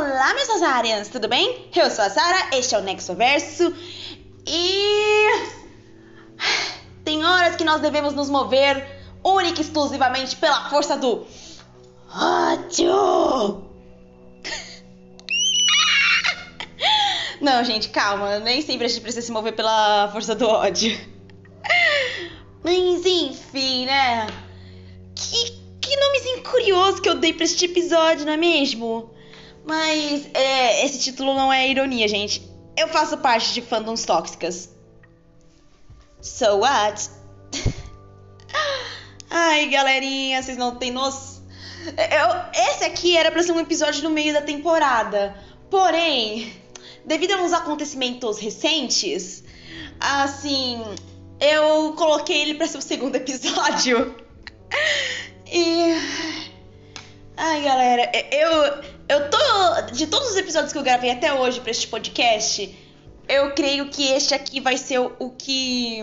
Olá, meus Azarians, tudo bem? Eu sou a Sara, este é o Nexoverso e. Tem horas que nós devemos nos mover única e exclusivamente pela força do. ódio! Não, gente, calma, nem sempre a gente precisa se mover pela força do ódio. Mas enfim, né? Que, que nomezinho curioso que eu dei pra este episódio, não é mesmo? Mas é, esse título não é ironia, gente. Eu faço parte de fandoms tóxicas. So what? Ai, galerinha, vocês não têm noção. Eu, esse aqui era pra ser um episódio no meio da temporada. Porém, devido a uns acontecimentos recentes, assim, eu coloquei ele pra ser o segundo episódio. E. Ai, galera, eu. Eu tô. De todos os episódios que eu gravei até hoje pra este podcast, eu creio que este aqui vai ser o, que.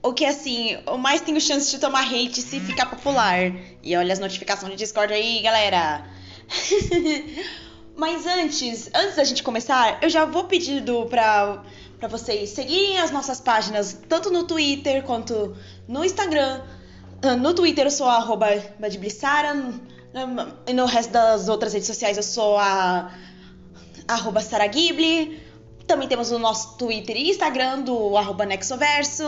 O que, assim, o mais tenho chance de tomar hate se ficar popular. E olha as notificações de Discord aí, galera. Mas antes, antes da gente começar, eu já vou pedindo pra, pra vocês seguirem as nossas páginas, tanto no Twitter quanto no Instagram. No Twitter eu sou arroba Badblissara, e no resto das outras redes sociais eu sou a arroba. Também temos o nosso Twitter e Instagram do arroba Nexoverso.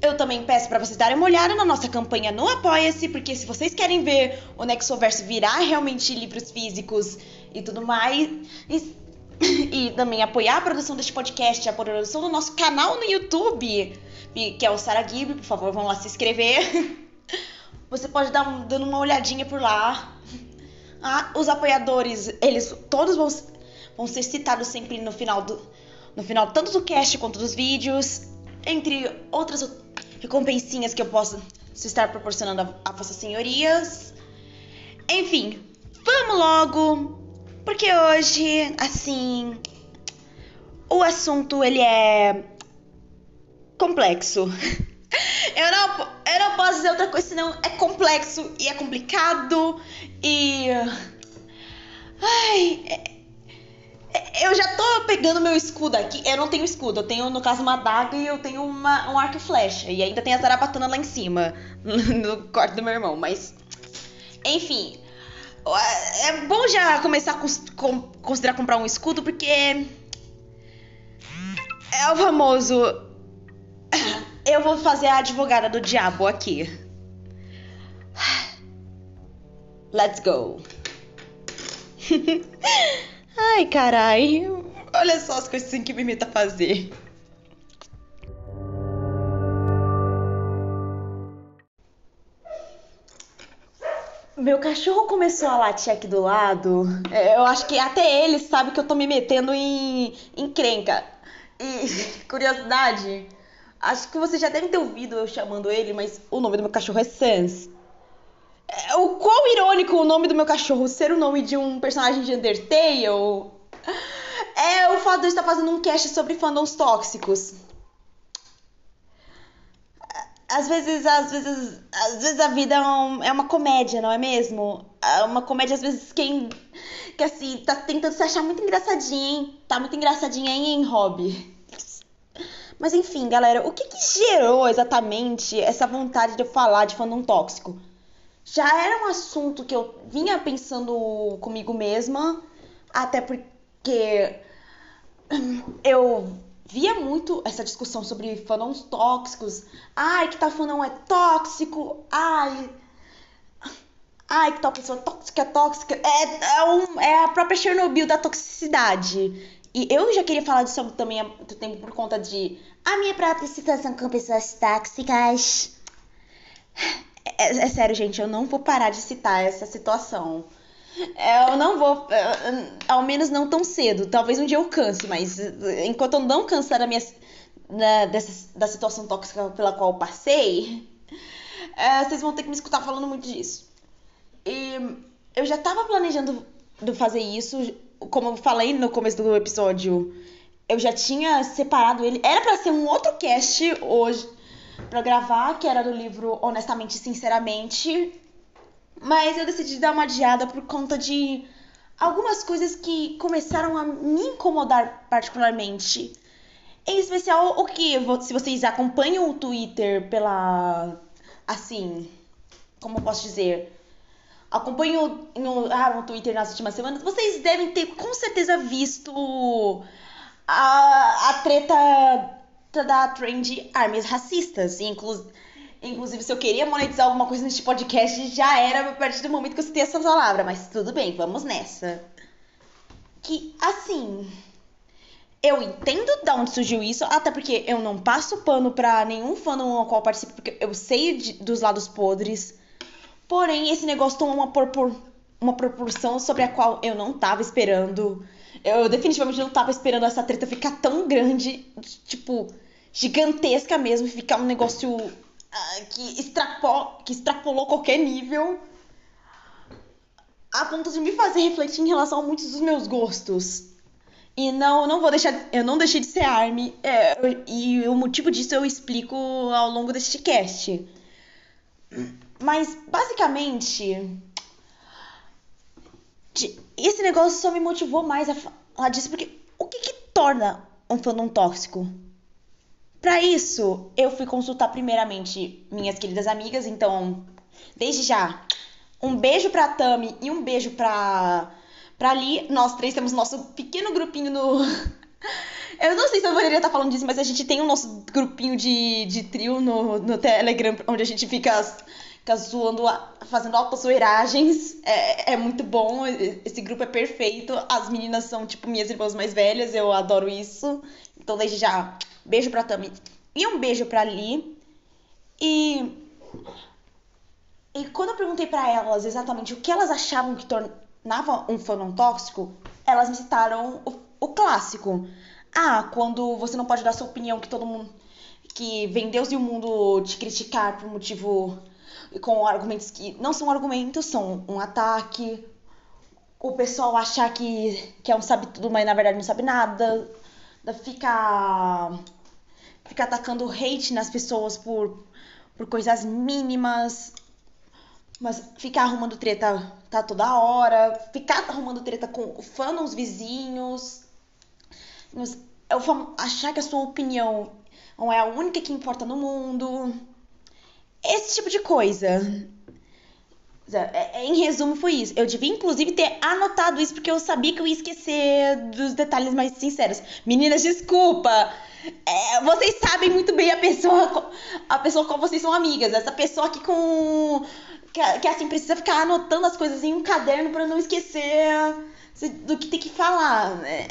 Eu também peço para vocês darem uma olhada na nossa campanha no Apoia-se, porque se vocês querem ver o Nexoverso virar realmente livros físicos e tudo mais, e, e também apoiar a produção deste podcast, a produção do nosso canal no YouTube, que é o Sara Ghibli, por favor, vão lá se inscrever. Você pode dar um, dando uma olhadinha por lá. Ah, os apoiadores, eles todos vão, vão ser citados sempre no final do no final tanto do cast quanto dos vídeos, entre outras recompensinhas que eu posso estar proporcionando a, a vossas senhorias. Enfim, vamos logo, porque hoje, assim, o assunto ele é complexo. Eu não, eu não posso dizer outra coisa senão é complexo e é complicado e. Ai. É, é, eu já tô pegando meu escudo aqui. Eu não tenho escudo, eu tenho, no caso, uma adaga e eu tenho uma, um arco e flecha. E ainda tem a zarabatana lá em cima, no quarto do meu irmão. Mas. Enfim. É bom já começar a considerar comprar um escudo porque. É o famoso eu vou fazer a advogada do diabo aqui. Let's go. Ai, carai. Olha só as coisas que me imita fazer. Meu cachorro começou a latir aqui do lado. É, eu acho que até ele sabe que eu tô me metendo em, em crenca. E curiosidade, Acho que você já deve ter ouvido eu chamando ele, mas o nome do meu cachorro é Sans. É, o quão irônico o nome do meu cachorro ser o nome de um personagem de Undertale é o fato de eu estar fazendo um cast sobre fandoms tóxicos. Às vezes, às vezes, às vezes a vida é, um, é uma comédia, não é mesmo? É uma comédia, às vezes, quem que assim, tá tentando se achar muito engraçadinha, hein? Tá muito engraçadinha, hein, hein Hobby? Mas enfim, galera, o que, que gerou exatamente essa vontade de eu falar de fandom tóxico? Já era um assunto que eu vinha pensando comigo mesma, até porque eu via muito essa discussão sobre fandoms tóxicos. Ai, que tal fandom é tóxico. Ai, ai, que tal pessoa tóxica tóxica. É, é, um, é a própria Chernobyl da toxicidade. E eu já queria falar disso também há muito tempo por conta de a minha própria situação com pessoas tóxicas. É, é, sério, gente, eu não vou parar de citar essa situação. Eu não vou, ao menos não tão cedo. Talvez um dia eu canse, mas enquanto eu não cansar da minha da, dessa, da situação tóxica pela qual eu passei, é, vocês vão ter que me escutar falando muito disso. E eu já tava planejando fazer isso como eu falei no começo do episódio, eu já tinha separado ele. Era para ser um outro cast hoje para gravar, que era do livro Honestamente e Sinceramente. Mas eu decidi dar uma adiada por conta de algumas coisas que começaram a me incomodar particularmente. Em especial o que, se vocês acompanham o Twitter pela. Assim. Como eu posso dizer? Acompanham no, ah, no Twitter nas últimas semanas, vocês devem ter com certeza visto a, a treta da trend armas racistas. Inclu, inclusive, se eu queria monetizar alguma coisa neste podcast, já era a partir do momento que eu citei essa palavra. Mas tudo bem, vamos nessa. Que, assim eu entendo de onde surgiu isso, até porque eu não passo pano pra nenhum fandom ao qual participo, porque eu sei de, dos lados podres. Porém, esse negócio tomou uma, propor, uma proporção sobre a qual eu não tava esperando. Eu definitivamente não tava esperando essa treta ficar tão grande, tipo, gigantesca mesmo, ficar um negócio uh, que, extrapol, que extrapolou qualquer nível. A ponto de me fazer refletir em relação a muitos dos meus gostos. E não, não vou deixar. Eu não deixei de ser ARMY. É, e o motivo disso eu explico ao longo deste cast. Mas, basicamente. Esse negócio só me motivou mais a falar disso, porque o que, que torna um fandom tóxico? Para isso, eu fui consultar primeiramente minhas queridas amigas, então, desde já, um beijo pra Tami e um beijo pra pra ali. Nós três temos nosso pequeno grupinho no. Eu não sei se eu poderia estar falando disso, mas a gente tem o nosso grupinho de, de trio no, no Telegram, onde a gente fica, fica zoando, fazendo autozoeiragens. É, é muito bom, esse grupo é perfeito. As meninas são, tipo, minhas irmãs mais velhas, eu adoro isso. Então, desde já, beijo pra Tami e um beijo pra Ali. E. E quando eu perguntei para elas exatamente o que elas achavam que torna na um fandom tóxico, elas me citaram o, o clássico. Ah, quando você não pode dar sua opinião que todo mundo. que vem Deus e o mundo te criticar por motivo. Com argumentos que não são argumentos, são um ataque. O pessoal achar que, que é um sabe tudo, mas na verdade não sabe nada. Ficar. ficar atacando hate nas pessoas por, por coisas mínimas. Mas ficar arrumando treta tá toda hora, ficar arrumando treta com fandoms vizinhos, eu achar que a sua opinião não é a única que importa no mundo. Esse tipo de coisa. É, é, em resumo, foi isso. Eu devia, inclusive, ter anotado isso, porque eu sabia que eu ia esquecer dos detalhes mais sinceros. Meninas, desculpa! É, vocês sabem muito bem a pessoa, a pessoa com vocês são amigas. Essa pessoa aqui com que, que assim, precisa ficar anotando as coisas em um caderno para não esquecer do que tem que falar. Né?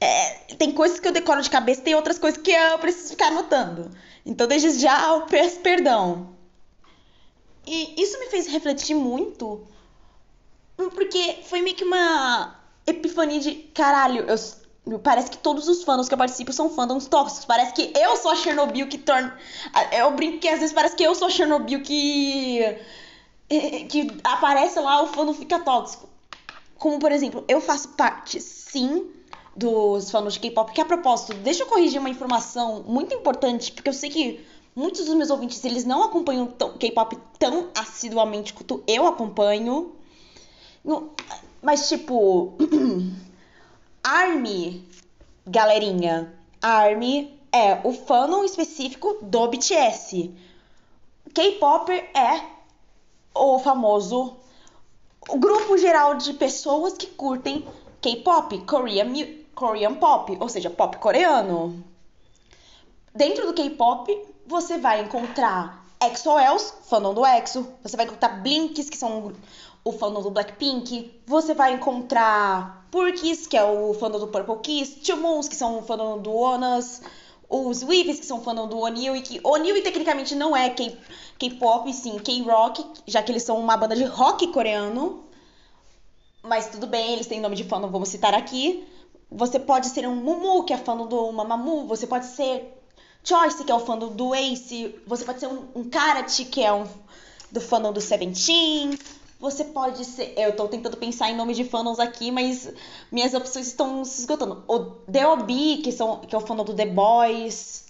É, tem coisas que eu decoro de cabeça, tem outras coisas que eu preciso ficar anotando. Então, desde já, eu peço perdão. E isso me fez refletir muito, porque foi meio que uma epifania de caralho, eu, parece que todos os fãs que eu participo são fãs tóxicos. Parece que eu sou a Chernobyl que torna. Eu brinco que às vezes parece que eu sou a Chernobyl que que aparece lá, o fã fica tóxico. Como, por exemplo, eu faço parte, sim, dos fãs de K-pop, que a propósito, deixa eu corrigir uma informação muito importante, porque eu sei que muitos dos meus ouvintes, eles não acompanham K-pop tão assiduamente quanto eu acompanho. Mas, tipo, ARMY, galerinha, ARMY é o fandom específico do BTS. K-pop é o famoso grupo geral de pessoas que curtem K-pop, Korean, Korean pop, ou seja, pop coreano. Dentro do K-pop, você vai encontrar EXO-Ls, fandom do EXO, você vai encontrar Blinks, que são o fandom do Blackpink, você vai encontrar Purkis, que é o fandom do Purple Kiss, Two Moons, que são o fandom do Onas, os Weaves, que são fandom do O'Neill, e que O'Neill tecnicamente não é K-pop, sim K-rock, já que eles são uma banda de rock coreano. Mas tudo bem, eles têm nome de fandom, vamos citar aqui. Você pode ser um Mumu, que é fandom do Mamamoo, você pode ser Choice, que é o fandom do Ace, você pode ser um, um Karate, que é um do fandom do Seventeen, você pode ser. Eu tô tentando pensar em nome de fandoms aqui, mas minhas opções estão se esgotando. O D.O.B., que, são, que é o fandom do The Boys.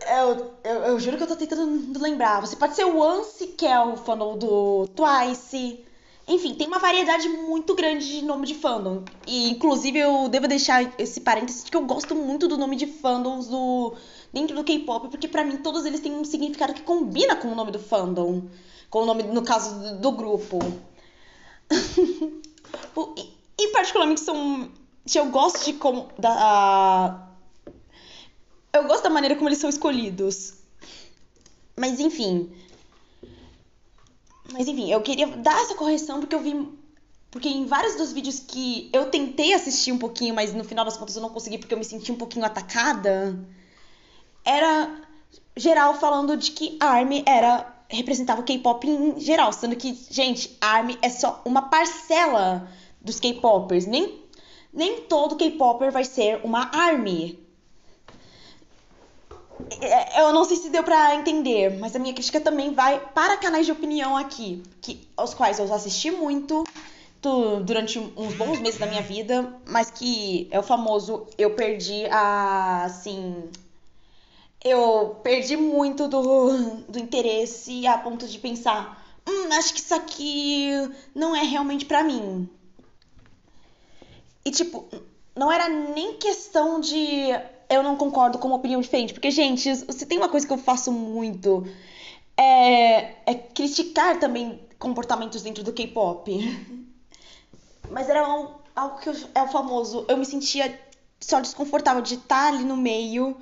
Eu, eu, eu, juro que eu tô tentando lembrar. Você pode ser o Once, que é o fandom do Twice. Enfim, tem uma variedade muito grande de nome de fandom. E, inclusive, eu devo deixar esse parênteses que eu gosto muito do nome de fandoms do, dentro do K-pop, porque para mim todos eles têm um significado que combina com o nome do fandom. Com o nome, no caso, do, grupo. e, e, particularmente, são. Eu gosto de como. Da, eu gosto da maneira como eles são escolhidos. Mas enfim. Mas enfim, eu queria dar essa correção porque eu vi. Porque em vários dos vídeos que eu tentei assistir um pouquinho, mas no final das contas eu não consegui porque eu me senti um pouquinho atacada, era geral falando de que ARMY era representava o K-pop em geral, sendo que, gente, ARMY é só uma parcela dos K-popers. Nem, nem todo K-popper vai ser uma ARMY. É, eu não sei se deu para entender, mas a minha crítica também vai para canais de opinião aqui, que, aos quais eu assisti muito durante uns bons meses da minha vida, mas que é o famoso eu perdi a assim eu perdi muito do, do interesse a ponto de pensar, hum, acho que isso aqui não é realmente para mim. E tipo, não era nem questão de eu não concordo com uma opinião diferente. Porque, gente, se tem uma coisa que eu faço muito é, é criticar também comportamentos dentro do K-pop. Mas era um, algo que eu, é o famoso. Eu me sentia só desconfortável de estar ali no meio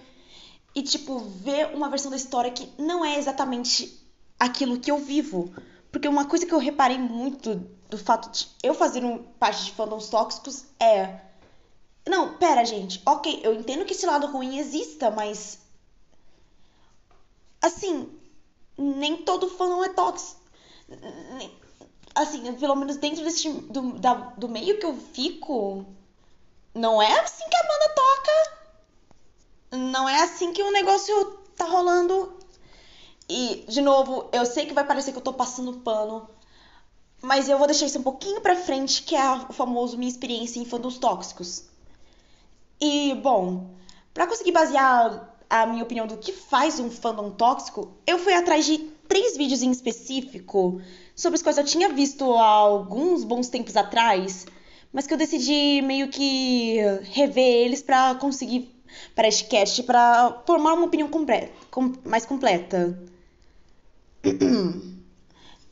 e, tipo, ver uma versão da história que não é exatamente aquilo que eu vivo. Porque uma coisa que eu reparei muito do fato de eu fazer um, parte de fandoms tóxicos é não, pera, gente. Ok, eu entendo que esse lado ruim exista, mas. Assim, nem todo fã não é tóxico. Assim, pelo menos dentro desse, do, da, do meio que eu fico, não é assim que a banda toca. Não é assim que o negócio tá rolando. E, de novo, eu sei que vai parecer que eu tô passando pano, mas eu vou deixar isso um pouquinho pra frente, que é o famoso minha experiência em fandoms tóxicos. E, bom, para conseguir basear a minha opinião do que faz um fandom tóxico, eu fui atrás de três vídeos em específico sobre os quais eu tinha visto há alguns bons tempos atrás, mas que eu decidi meio que rever eles para conseguir para este cast para formar uma opinião com, mais completa.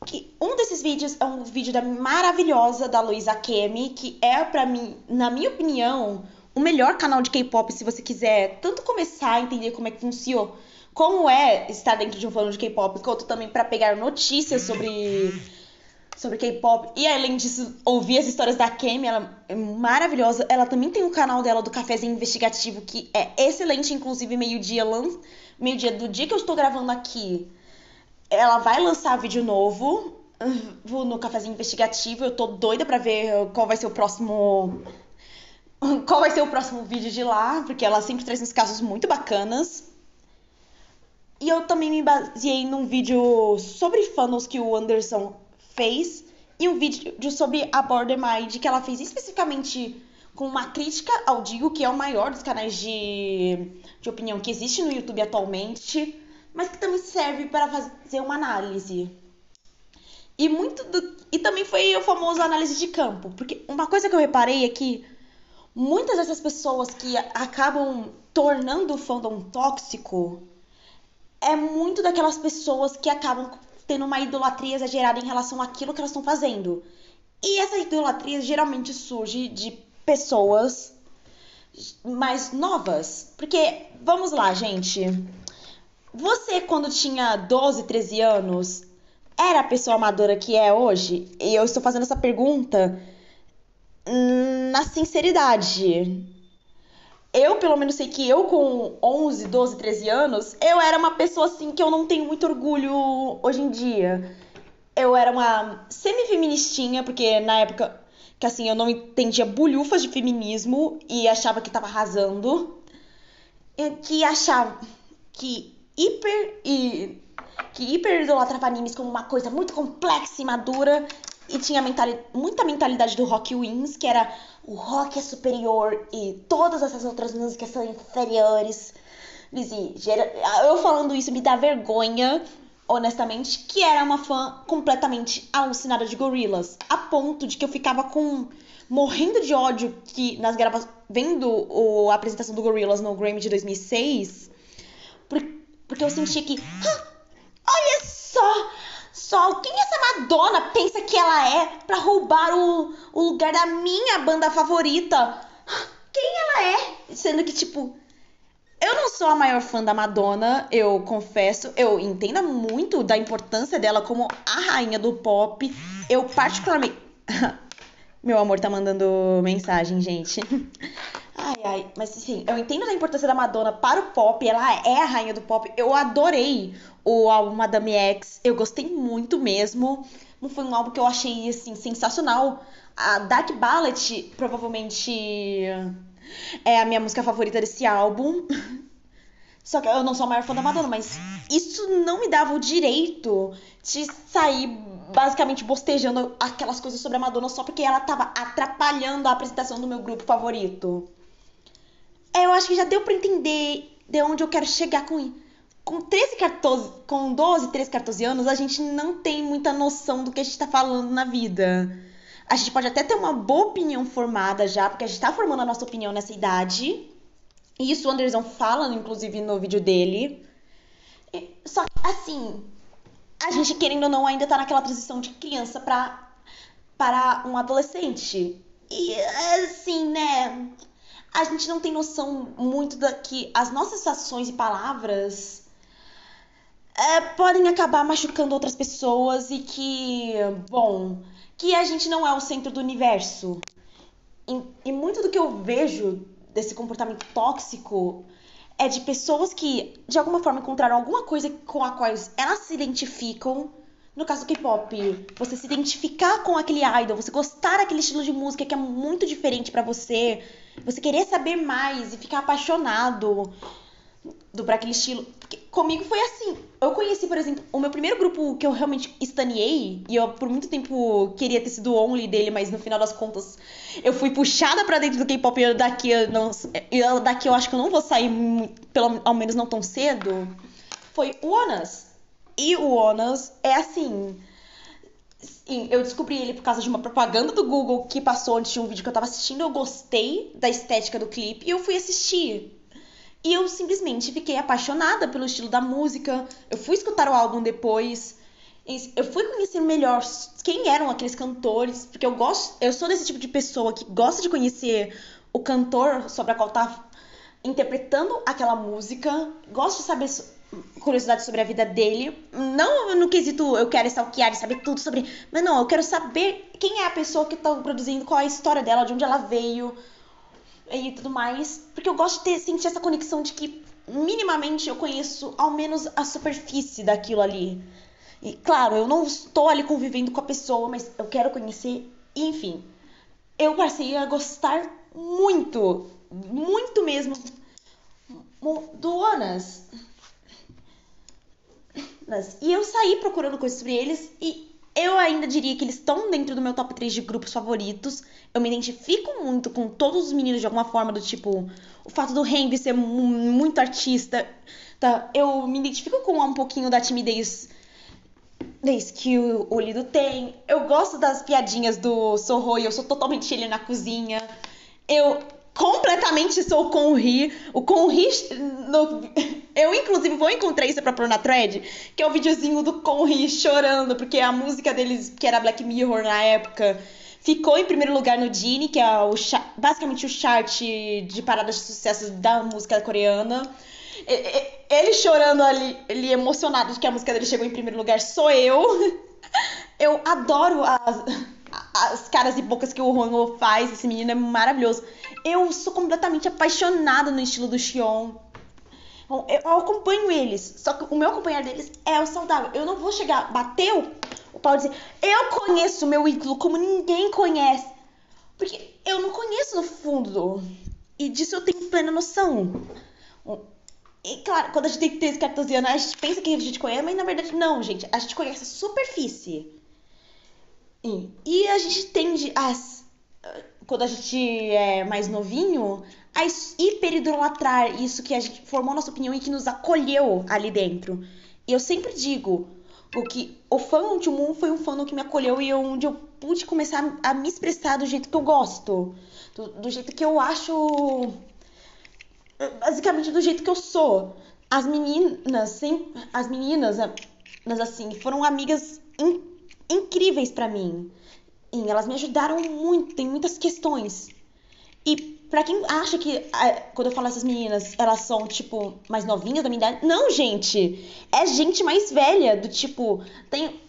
que um desses vídeos é um vídeo da maravilhosa da Luisa Kemi, que é para mim, na minha opinião, o melhor canal de K-pop se você quiser tanto começar a entender como é que funciona, como é estar dentro de um fã de K-pop, quanto também para pegar notícias sobre sobre K-pop. E além disso, ouvir as histórias da Kemi, ela é maravilhosa. Ela também tem um canal dela do Cafézinho Investigativo que é excelente, inclusive meio-dia meio-dia do dia que eu estou gravando aqui. Ela vai lançar vídeo novo uh, no Cafézinho Investigativo. Eu tô doida para ver qual vai ser o próximo qual vai ser o próximo vídeo de lá, porque ela sempre traz uns casos muito bacanas. E eu também me baseei num vídeo sobre funnels que o Anderson fez e um vídeo sobre a Border Mind que ela fez especificamente com uma crítica ao Digo, que é o maior dos canais de, de opinião que existe no YouTube atualmente, mas que também serve para fazer uma análise. E muito do, e também foi o famoso análise de campo, porque uma coisa que eu reparei é que muitas dessas pessoas que acabam tornando o fandom tóxico é muito daquelas pessoas que acabam tendo uma idolatria exagerada em relação àquilo que elas estão fazendo. E essa idolatria geralmente surge de pessoas mais novas. Porque, vamos lá, gente. Você, quando tinha 12, 13 anos, era a pessoa amadora que é hoje? E eu estou fazendo essa pergunta na sinceridade. Eu, pelo menos, sei que eu, com 11, 12, 13 anos, eu era uma pessoa assim que eu não tenho muito orgulho hoje em dia. Eu era uma semi-feministinha, porque na época que assim eu não entendia bulhufas de feminismo e achava que tava arrasando. Que achava que hiper e que hiper idolatrava animes como uma coisa muito complexa e madura e tinha mentali muita mentalidade do Rock Wings, que era o rock é superior e todas essas outras músicas são inferiores. Lizzie, eu falando isso me dá vergonha, honestamente, que era uma fã completamente alucinada de Gorillaz, a ponto de que eu ficava com morrendo de ódio que nas gravações vendo o, a apresentação do Gorillaz no Grammy de 2006, porque eu sentia que ah, olha só, só quem essa Madonna pensa que ela é para roubar o, o lugar da minha banda favorita? Quem ela é? Sendo que tipo eu não sou a maior fã da Madonna, eu confesso. Eu entendo muito da importância dela como a rainha do pop. Eu particularmente. Meu amor tá mandando mensagem, gente. Ai, ai, mas enfim, eu entendo a importância da Madonna para o pop, ela é a rainha do pop. Eu adorei o álbum Madame X, eu gostei muito mesmo. Foi um álbum que eu achei, assim, sensacional. A Dark Ballet, provavelmente é a minha música favorita desse álbum. Só que eu não sou a maior fã da Madonna, mas isso não me dava o direito de sair basicamente bostejando aquelas coisas sobre a Madonna só porque ela tava atrapalhando a apresentação do meu grupo favorito. É, eu acho que já deu para entender de onde eu quero chegar com. Com 13, 14, com 12, 13, 14 anos, a gente não tem muita noção do que a gente tá falando na vida. A gente pode até ter uma boa opinião formada já, porque a gente tá formando a nossa opinião nessa idade. E isso o Anderson fala, inclusive, no vídeo dele. Só que, assim, a gente, querendo ou não, ainda tá naquela transição de criança pra, para um adolescente. E, assim, né? A gente não tem noção muito da que as nossas ações e palavras é, podem acabar machucando outras pessoas e que, bom, que a gente não é o centro do universo. E, e muito do que eu vejo desse comportamento tóxico é de pessoas que, de alguma forma, encontraram alguma coisa com a qual elas se identificam. No caso do K-pop, você se identificar com aquele idol, você gostar daquele estilo de música que é muito diferente para você, você querer saber mais e ficar apaixonado do para aquele estilo. Porque comigo foi assim. Eu conheci, por exemplo, o meu primeiro grupo que eu realmente estaneei, e eu por muito tempo queria ter sido only dele, mas no final das contas eu fui puxada para dentro do K-pop e daqui eu não eu, daqui eu acho que eu não vou sair pelo ao menos não tão cedo. Foi o Onas. E o Onas é assim, Sim, eu descobri ele por causa de uma propaganda do Google que passou antes de um vídeo que eu tava assistindo. Eu gostei da estética do clipe e eu fui assistir. E eu simplesmente fiquei apaixonada pelo estilo da música. Eu fui escutar o álbum depois. Eu fui conhecer melhor quem eram aqueles cantores, porque eu gosto, eu sou desse tipo de pessoa que gosta de conhecer o cantor sobre a qual tá interpretando aquela música, gosto de saber curiosidade sobre a vida dele. Não no quesito eu quero stalkear e saber tudo sobre. Mas não, eu quero saber quem é a pessoa que tá produzindo, qual é a história dela, de onde ela veio e tudo mais. Porque eu gosto de ter, sentir essa conexão de que minimamente eu conheço ao menos a superfície daquilo ali. E claro, eu não estou ali convivendo com a pessoa, mas eu quero conhecer, enfim. Eu passei a gostar muito, muito mesmo do E eu saí procurando coisas sobre eles e eu ainda diria que eles estão dentro do meu top 3 de grupos favoritos. Eu me identifico muito com todos os meninos de alguma forma, do tipo, o fato do Henry ser muito artista. Tá? Eu me identifico com um pouquinho da timidez que o, o Lido tem. Eu gosto das piadinhas do Sorro e eu sou totalmente ele na cozinha. Eu completamente sou o Conri. O Conri. No... Eu, inclusive, vou encontrar isso pra pôr na thread, que é o videozinho do Conri chorando, porque a música deles, que era Black Mirror na época, ficou em primeiro lugar no Genie, que é o basicamente o chart de paradas de sucesso da música coreana. Ele chorando ali, ele emocionado de que a música dele chegou em primeiro lugar, sou eu. Eu adoro as, as caras e bocas que o Rongo faz, esse menino é maravilhoso. Eu sou completamente apaixonada no estilo do Xion. Bom, eu acompanho eles, só que o meu acompanhar deles é o saudável. Eu não vou chegar, bateu o pau e dizer, eu conheço o meu ídolo como ninguém conhece. Porque eu não conheço no fundo. E disso eu tenho plena noção. E claro, quando a gente tem 13, 14 anos, a gente pensa que a gente conhece, mas na verdade não, gente. A gente conhece a superfície. E, e a gente tende a quando a gente é mais novinho, a hiperidolatrar isso que a gente formou nossa opinião e que nos acolheu ali dentro. E eu sempre digo o que o fandom de Moon foi um fandom que me acolheu e onde eu pude começar a me expressar do jeito que eu gosto, do, do jeito que eu acho, basicamente do jeito que eu sou. As meninas, as meninas, assim, foram amigas in, incríveis para mim. E elas me ajudaram muito em muitas questões. E Pra quem acha que, quando eu falo essas meninas, elas são, tipo, mais novinhas da minha idade. Não, gente! É gente mais velha, do tipo. Tem,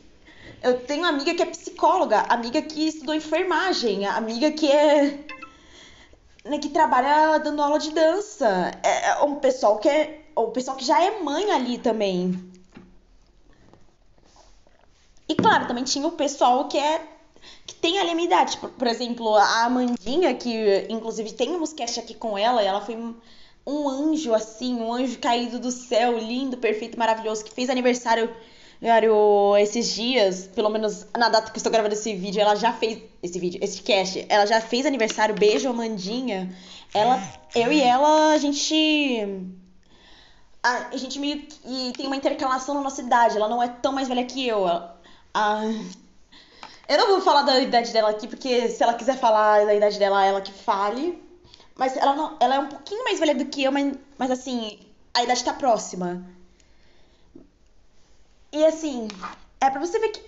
eu tenho amiga que é psicóloga, amiga que estudou enfermagem, amiga que é. Né, que trabalha dando aula de dança. É, é um pessoal que é. O pessoal que já é mãe ali também. E claro, também tinha o pessoal que é que tem a minha idade. Por, por exemplo, a Amandinha, que inclusive tem um cast aqui com ela, ela foi um anjo, assim, um anjo caído do céu, lindo, perfeito, maravilhoso, que fez aniversário esses dias, pelo menos na data que estou gravando esse vídeo, ela já fez esse vídeo, esse cast, ela já fez aniversário, beijo Amandinha. Ela, eu e ela, a gente a, gente meio que tem uma intercalação na nossa idade, ela não é tão mais velha que eu. Eu não vou falar da idade dela aqui, porque se ela quiser falar da idade dela, ela que fale. Mas ela, não, ela é um pouquinho mais velha do que eu, mas, mas assim, a idade tá próxima. E assim, é pra você ver que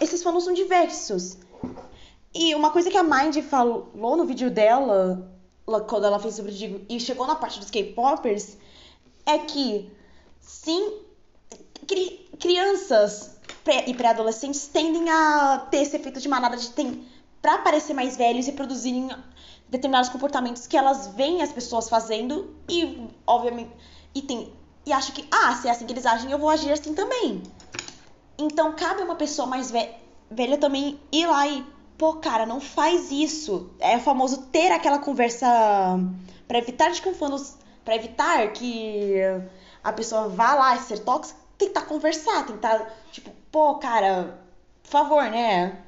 esses fãs são diversos. E uma coisa que a Mind falou no vídeo dela, quando ela fez sobre o e chegou na parte dos K-popers, é que sim, cri crianças pré e pré-adolescentes tendem a ter esse efeito de manada de tem para parecer mais velhos e produzirem determinados comportamentos que elas veem as pessoas fazendo e obviamente e tem e acho que ah, se é assim que eles agem, eu vou agir assim também. Então cabe uma pessoa mais ve velha também ir lá e pô, cara, não faz isso. É o famoso ter aquela conversa para evitar de confundos, para evitar que a pessoa vá lá e ser tóxica, tentar conversar, tentar, tipo, pô, cara, por favor, né?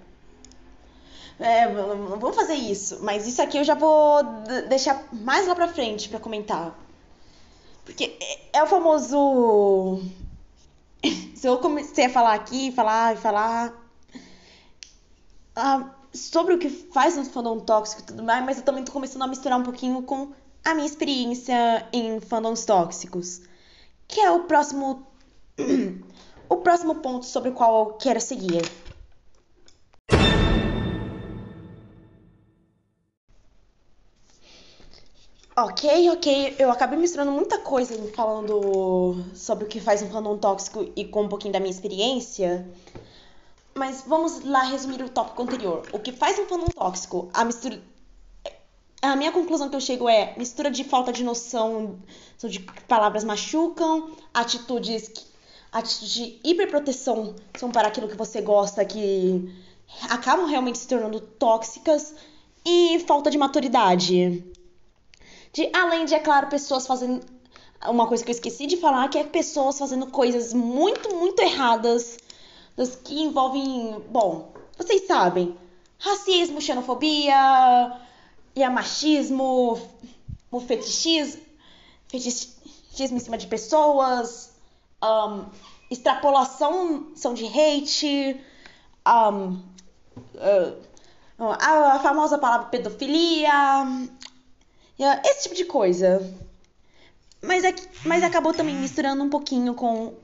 É, vamos fazer isso. Mas isso aqui eu já vou deixar mais lá pra frente pra comentar. Porque é, é o famoso. Se eu comecei a falar aqui, falar e falar. Ah, sobre o que faz um fandom tóxico e tudo mais, mas eu também tô começando a misturar um pouquinho com a minha experiência em fandoms tóxicos. Que é o próximo o próximo ponto sobre o qual eu quero seguir. Ok, ok. Eu acabei misturando muita coisa falando sobre o que faz um fandom tóxico e com um pouquinho da minha experiência. Mas vamos lá resumir o tópico anterior. O que faz um fandom tóxico? A mistura. A minha conclusão que eu chego é mistura de falta de noção, de palavras machucam, atitudes atitudes de hiperproteção são para aquilo que você gosta, que acabam realmente se tornando tóxicas, e falta de maturidade. De, além de, é claro, pessoas fazendo. Uma coisa que eu esqueci de falar, que é pessoas fazendo coisas muito, muito erradas, das que envolvem, bom, vocês sabem, racismo, xenofobia, e machismo, o fetichismo, fetichismo em cima de pessoas, um, extrapolação são de hate, um, uh, a, a, famosa palavra pedofilia, uh, esse tipo de coisa. Mas, é, mas acabou também misturando um pouquinho com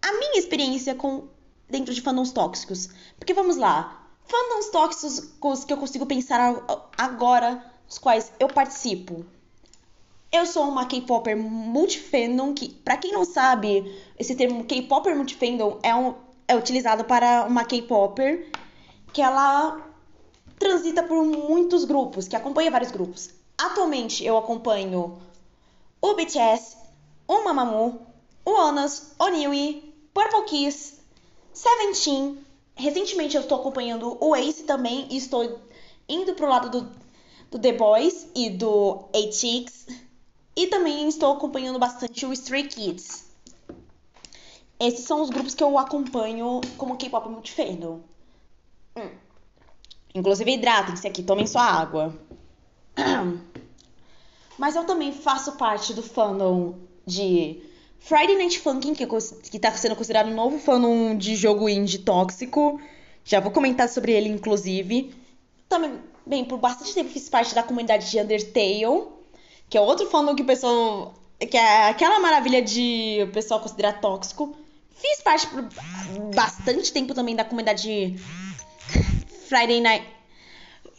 a minha experiência com dentro de fandoms tóxicos. Porque vamos lá, fandoms tóxicos que eu consigo pensar agora, os quais eu participo. Eu sou uma K-popper multifandom, que, pra quem não sabe, esse termo K-popper multifandom é, um, é utilizado para uma K-popper que ela transita por muitos grupos, que acompanha vários grupos. Atualmente eu acompanho o BTS, o Mamamoo, o Onas, o Niwi, Purple Kiss, Seventeen. Recentemente eu estou acompanhando o Ace também e estou indo pro lado do, do The Boys e do ATX. E também estou acompanhando bastante o Stray Kids. Esses são os grupos que eu acompanho como K-pop multifandom. Hum. Inclusive, hidratem-se aqui, tomem sua água. Mas eu também faço parte do fandom de Friday Night Funkin', que, que tá sendo considerado um novo fandom de jogo indie tóxico. Já vou comentar sobre ele, inclusive. Também, bem, por bastante tempo fiz parte da comunidade de Undertale, que é outro fandom que o pessoal. que é aquela maravilha de o pessoal considerar tóxico. Fiz parte por bastante tempo também da comunidade Friday Night.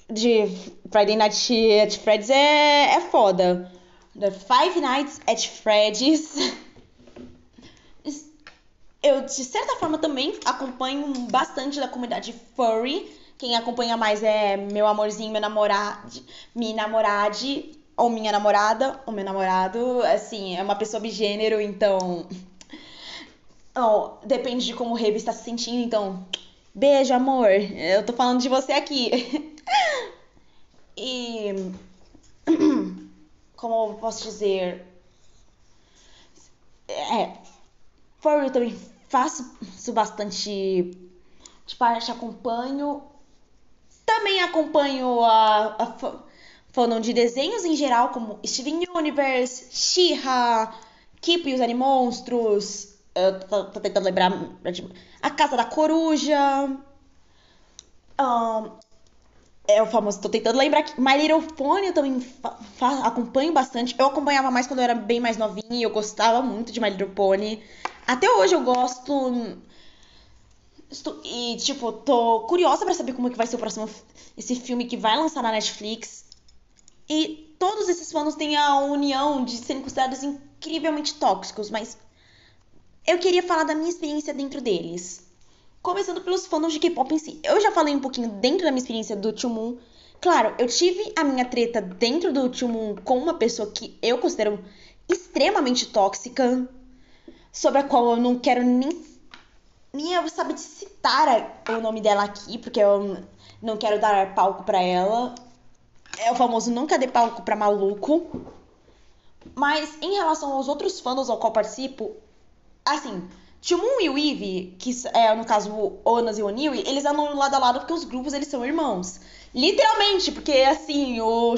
De Friday Night at Freddy's é, é foda. The Five Nights at Freddy's. Eu, de certa forma, também acompanho bastante da comunidade furry. Quem acompanha mais é meu amorzinho, meu namorado, minha namorade, ou minha namorada, ou meu namorado. Assim, é uma pessoa bigênero, então. Oh, depende de como o Rebe está se sentindo, então. Beijo, amor. Eu tô falando de você aqui. e. Como eu posso dizer? É. Furry eu também faço bastante. De parte, acompanho. Também acompanho a, a fandom de desenhos em geral, como Steven Universe, She-Ra, Keep e os Animonstros. Eu tô, tentando lembrar. A Casa da Coruja. Um, é o famoso. Tô tentando lembrar que My Little Pony eu também acompanho bastante. Eu acompanhava mais quando eu era bem mais novinha e eu gostava muito de My Little Pony. Até hoje eu gosto. E, tipo, tô curiosa para saber como é que vai ser o próximo. Esse filme que vai lançar na Netflix. E todos esses fãs têm a união de serem considerados incrivelmente tóxicos, mas eu queria falar da minha experiência dentro deles. Começando pelos fãs de K-pop em si. Eu já falei um pouquinho dentro da minha experiência do Chumun. Claro, eu tive a minha treta dentro do Chumun com uma pessoa que eu considero extremamente tóxica, sobre a qual eu não quero nem, nem saber citar o nome dela aqui, porque eu não quero dar palco para ela. É o famoso nunca dê palco pra maluco. Mas em relação aos outros fãs ao qual participo, Assim, Timon e o Eve, que é no caso o Onas e o Oniwi, eles andam lado a lado porque os grupos eles são irmãos. Literalmente, porque assim, o,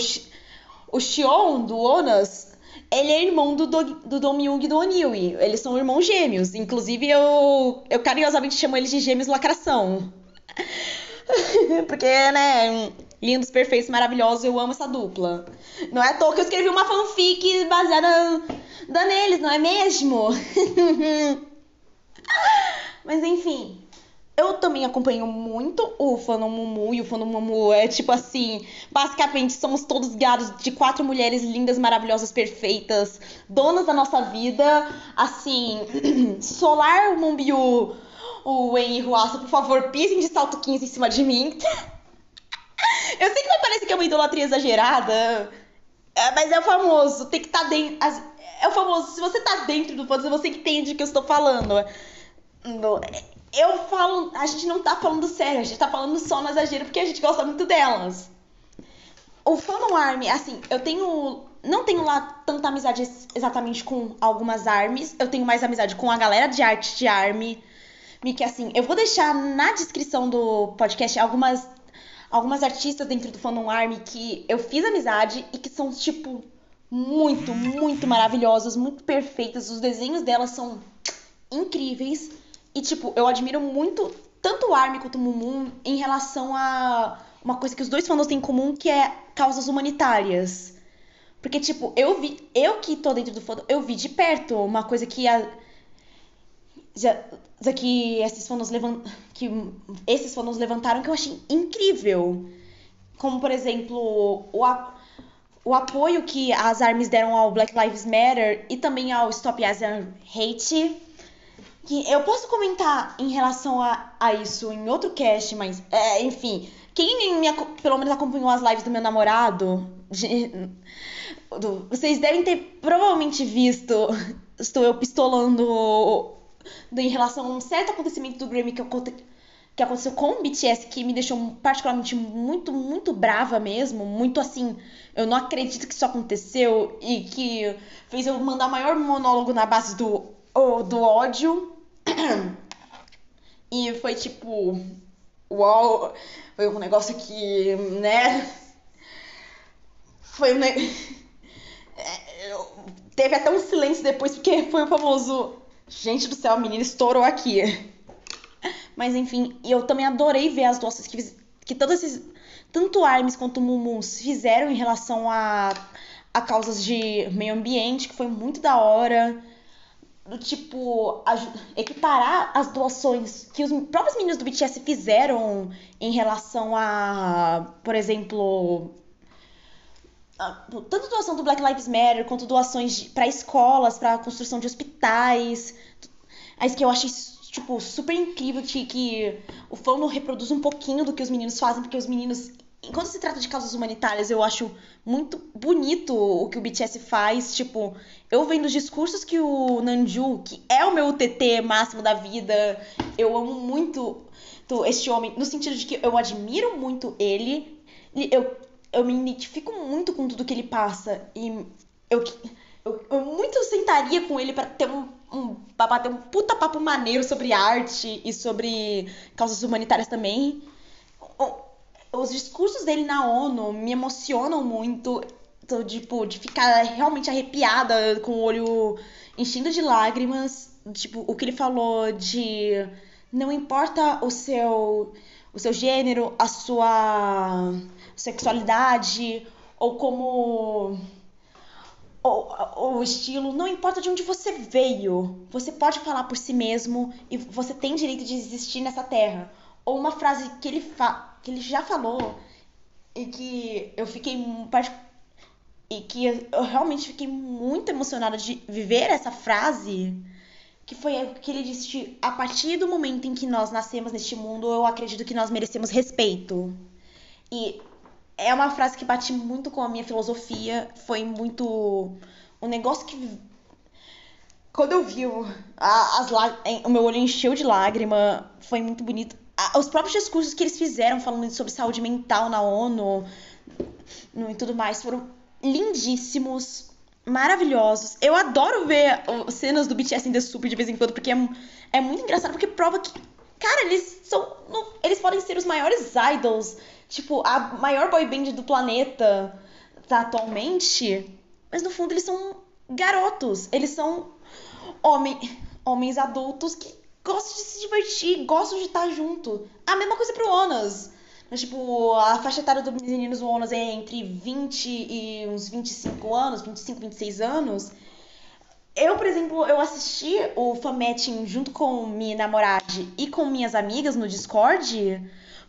o Xion do Onas, ele é irmão do, do, do Dom Myung e do Oniwi. Eles são irmãos gêmeos. Inclusive, eu, eu carinhosamente chamo eles de gêmeos lacração. porque, né, lindos, perfeitos, maravilhosos, eu amo essa dupla. Não é à toa que eu escrevi uma fanfic baseada da neles, não é mesmo? Mas enfim, eu também acompanho muito o fandom Mumu e o fandom Mumu é tipo assim, basicamente somos todos gados de quatro mulheres lindas, maravilhosas, perfeitas, donas da nossa vida, assim, Solar, Mumbiu, o Wayne e Ruassa, por favor, pisem de salto 15 em cima de mim. Eu sei que vai parecer que é uma idolatria exagerada, é, mas é o famoso, tem que estar tá dentro. É o famoso, se você tá dentro do fandom, você entende o que eu estou falando. Eu falo, a gente não tá falando sério, a gente tá falando só no exagero porque a gente gosta muito delas. O Fandom Army, assim, eu tenho. Não tenho lá tanta amizade exatamente com algumas armies. Eu tenho mais amizade com a galera de arte de Army. Que assim, eu vou deixar na descrição do podcast algumas algumas artistas dentro do Fandom Army que eu fiz amizade e que são, tipo, muito, muito maravilhosas, muito perfeitas. Os desenhos delas são incríveis. E, tipo, eu admiro muito tanto o Army quanto o Mumu em relação a uma coisa que os dois fandoms têm em comum, que é causas humanitárias. Porque, tipo, eu vi, eu que tô dentro do fandom, eu vi de perto uma coisa que a, que esses fandoms levant, que esses fandoms levantaram que eu achei incrível. Como, por exemplo, o, o apoio que as armas deram ao Black Lives Matter e também ao Stop Asian Hate. Que eu posso comentar em relação a, a isso em outro cast, mas, é, enfim, quem me, pelo menos acompanhou as lives do meu namorado, de, do, vocês devem ter provavelmente visto, estou eu pistolando em relação a um certo acontecimento do Grammy que, que aconteceu com o BTS que me deixou particularmente muito, muito brava mesmo. Muito assim, eu não acredito que isso aconteceu e que fez eu mandar o maior monólogo na base do, do ódio. E foi tipo. Uau! Foi um negócio que, né? Foi um negócio. É, teve até um silêncio depois, porque foi o famoso. Gente do céu, a menina estourou aqui. Mas enfim, eu também adorei ver as doações que, que todos esses. Tanto Armes quanto Mumuns fizeram em relação a, a causas de meio ambiente, que foi muito da hora do tipo equiparar as doações que os próprios meninos do BTS fizeram em relação a, por exemplo, tanto doação do Black Lives Matter quanto doações para escolas, para construção de hospitais. Isso que eu achei tipo super incrível que, que o fandom reproduz um pouquinho do que os meninos fazem, porque os meninos quando se trata de causas humanitárias, eu acho muito bonito o que o BTS faz. Tipo, eu vendo os discursos que o Nanju, que é o meu TT máximo da vida, eu amo muito este homem, no sentido de que eu admiro muito ele. Eu, eu me identifico muito com tudo que ele passa. E eu, eu, eu muito sentaria com ele para ter um, um bater um puta papo maneiro sobre arte e sobre causas humanitárias também os discursos dele na ONU me emocionam muito. Tô, tipo, de ficar realmente arrepiada, com o olho enchendo de lágrimas. Tipo, o que ele falou de não importa o seu o seu gênero, a sua sexualidade ou como o estilo, não importa de onde você veio, você pode falar por si mesmo e você tem direito de existir nessa terra. Ou uma frase que ele fa que ele já falou e que eu fiquei e que eu realmente fiquei muito emocionada de viver essa frase, que foi o que ele disse: a partir do momento em que nós nascemos neste mundo, eu acredito que nós merecemos respeito. E é uma frase que bate muito com a minha filosofia, foi muito um negócio que quando eu vi o, as, o meu olho encheu de lágrima, foi muito bonito os próprios discursos que eles fizeram falando sobre saúde mental na ONU e tudo mais foram lindíssimos, maravilhosos. Eu adoro ver cenas do BTS em The Super de vez em quando, porque é, é muito engraçado, porque prova que, cara, eles são. Eles podem ser os maiores idols, tipo, a maior boy band do planeta tá, atualmente, mas no fundo eles são garotos, eles são homem, homens adultos que gosto de se divertir, gosto de estar junto. A mesma coisa pro Onas. Mas, tipo, a faixa etária dos meninos do Onas é entre 20 e uns 25 anos, 25, 26 anos. Eu, por exemplo, eu assisti o fanmatching junto com minha namorada e com minhas amigas no Discord.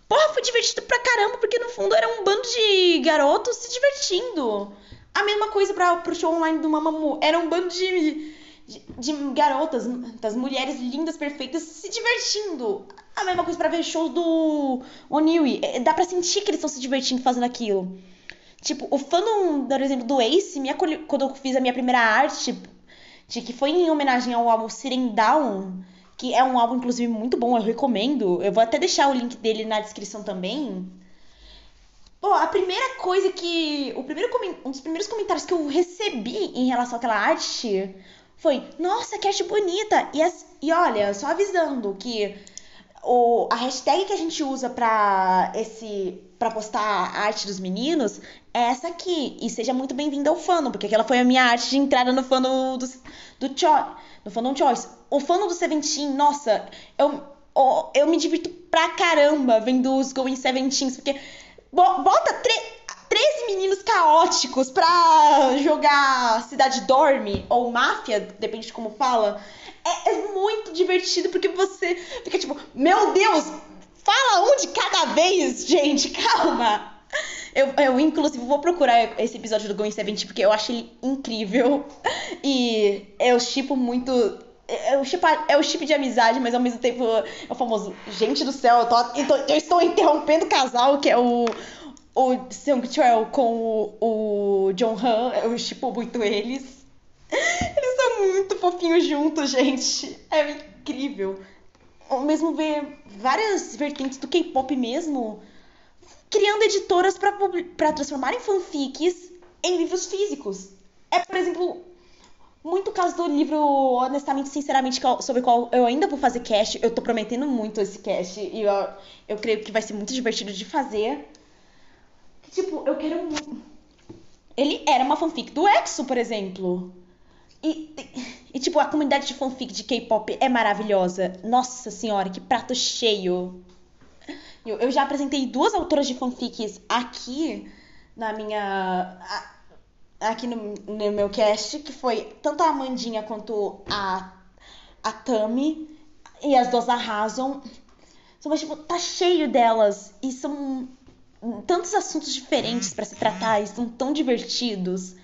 Porra, foi divertido pra caramba, porque no fundo era um bando de garotos se divertindo. A mesma coisa pra, pro show online do Mamamoo. Era um bando de de, de, garotas, das mulheres lindas, perfeitas, se divertindo. A mesma coisa para ver shows do Oniwi. É, dá pra sentir que eles estão se divertindo fazendo aquilo. Tipo, o fandom, por exemplo, do Ace, me quando eu fiz a minha primeira arte, de, que foi em homenagem ao álbum Sitting Down, que é um álbum, inclusive, muito bom, eu recomendo. Eu vou até deixar o link dele na descrição também. Pô, a primeira coisa que. O primeiro, um dos primeiros comentários que eu recebi em relação àquela arte foi: Nossa, que arte bonita! E, as, e olha, só avisando que o, a hashtag que a gente usa pra esse para postar a arte dos meninos é essa aqui. E seja muito bem-vinda ao fandom, porque aquela foi a minha arte de entrada no fandom do, do Choi, no fandom Choice. O fandom do Seventeen, nossa, eu, eu, eu me divirto pra caramba vendo os Going Seventeens, porque bota três 13 meninos caóticos pra jogar Cidade Dorme ou Máfia, depende de como fala. É, é, muito divertido porque você fica tipo, meu Deus, fala um de cada vez, gente, calma. Eu, eu, inclusive, vou procurar esse episódio do Going Seventeen porque eu acho ele incrível. E eu chipo muito. É o, chip, é o chip de amizade, mas ao mesmo tempo é o famoso. Gente do céu, eu, tô, tô, eu estou interrompendo o casal, que é o, o Seung Chul com o, o John Han, eu tipo muito eles. Eles são muito fofinhos juntos, gente. É incrível. Ou mesmo ver várias vertentes do K-pop mesmo, criando editoras para transformarem fanfics em livros físicos. É, por exemplo, muito caso do livro, honestamente, sinceramente, sobre o qual eu ainda vou fazer cast. Eu tô prometendo muito esse cast e eu, eu creio que vai ser muito divertido de fazer. Tipo, eu quero muito. Ele era uma fanfic do Exo, por exemplo. E, e, tipo, a comunidade de fanfic de K-pop é maravilhosa. Nossa senhora, que prato cheio. Eu, eu já apresentei duas autoras de fanfics aqui na minha. Aqui no, no meu cast, que foi tanto a Amandinha quanto a, a Tami. E as duas arrasam. Mas, tipo, tá cheio delas. E são tantos assuntos diferentes para se tratar e são tão divertidos.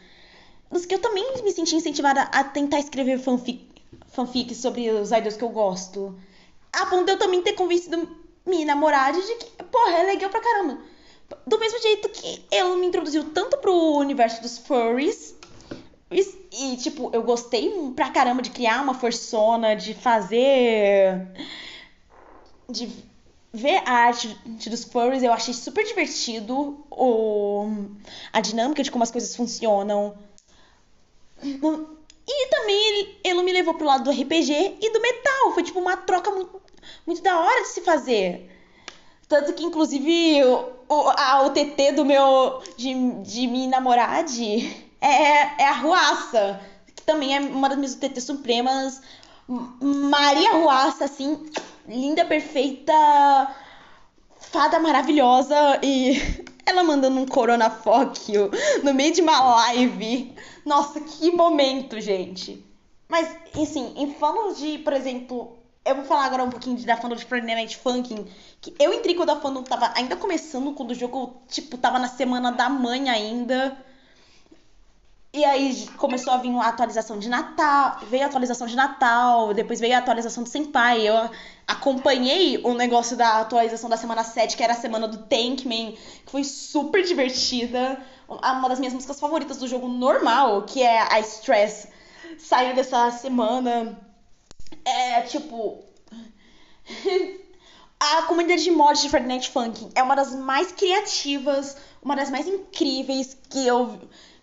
Nos que eu também me senti incentivada a tentar escrever fanfic, fanfic sobre os idols que eu gosto. A ponto de eu também ter convencido minha namorada de que, porra, é legal pra caramba. Do mesmo jeito que ele me introduziu tanto pro universo dos furries. E, e, tipo, eu gostei pra caramba de criar uma forçona, de fazer. De ver a arte dos furries, eu achei super divertido. O, a dinâmica de como as coisas funcionam. E também ele, ele me levou pro lado do RPG e do metal. Foi tipo uma troca muito, muito da hora de se fazer. Tanto que, inclusive, o, o, a, o TT do meu. de, de minha namorade é, é a Ruaça. Que também é uma das minhas TT supremas. Maria Ruaça, assim, linda, perfeita, fada maravilhosa e ela mandando um coronafóquio no meio de uma live. Nossa, que momento, gente. Mas, assim, em fãs de, por exemplo, eu vou falar agora um pouquinho da fandom de Friday Night Funkin', que eu entrei quando a fandom tava ainda começando, quando o jogo, tipo, tava na semana da mãe ainda. E aí começou a vir uma atualização de Natal, veio a atualização de Natal, depois veio a atualização do Senpai. Eu acompanhei o negócio da atualização da semana 7, que era a semana do Tankman, que foi super divertida. Uma das minhas músicas favoritas do jogo normal, que é a Stress, saiu dessa semana. É tipo. a comunidade de mods de Night Funkin' é uma das mais criativas, uma das mais incríveis que eu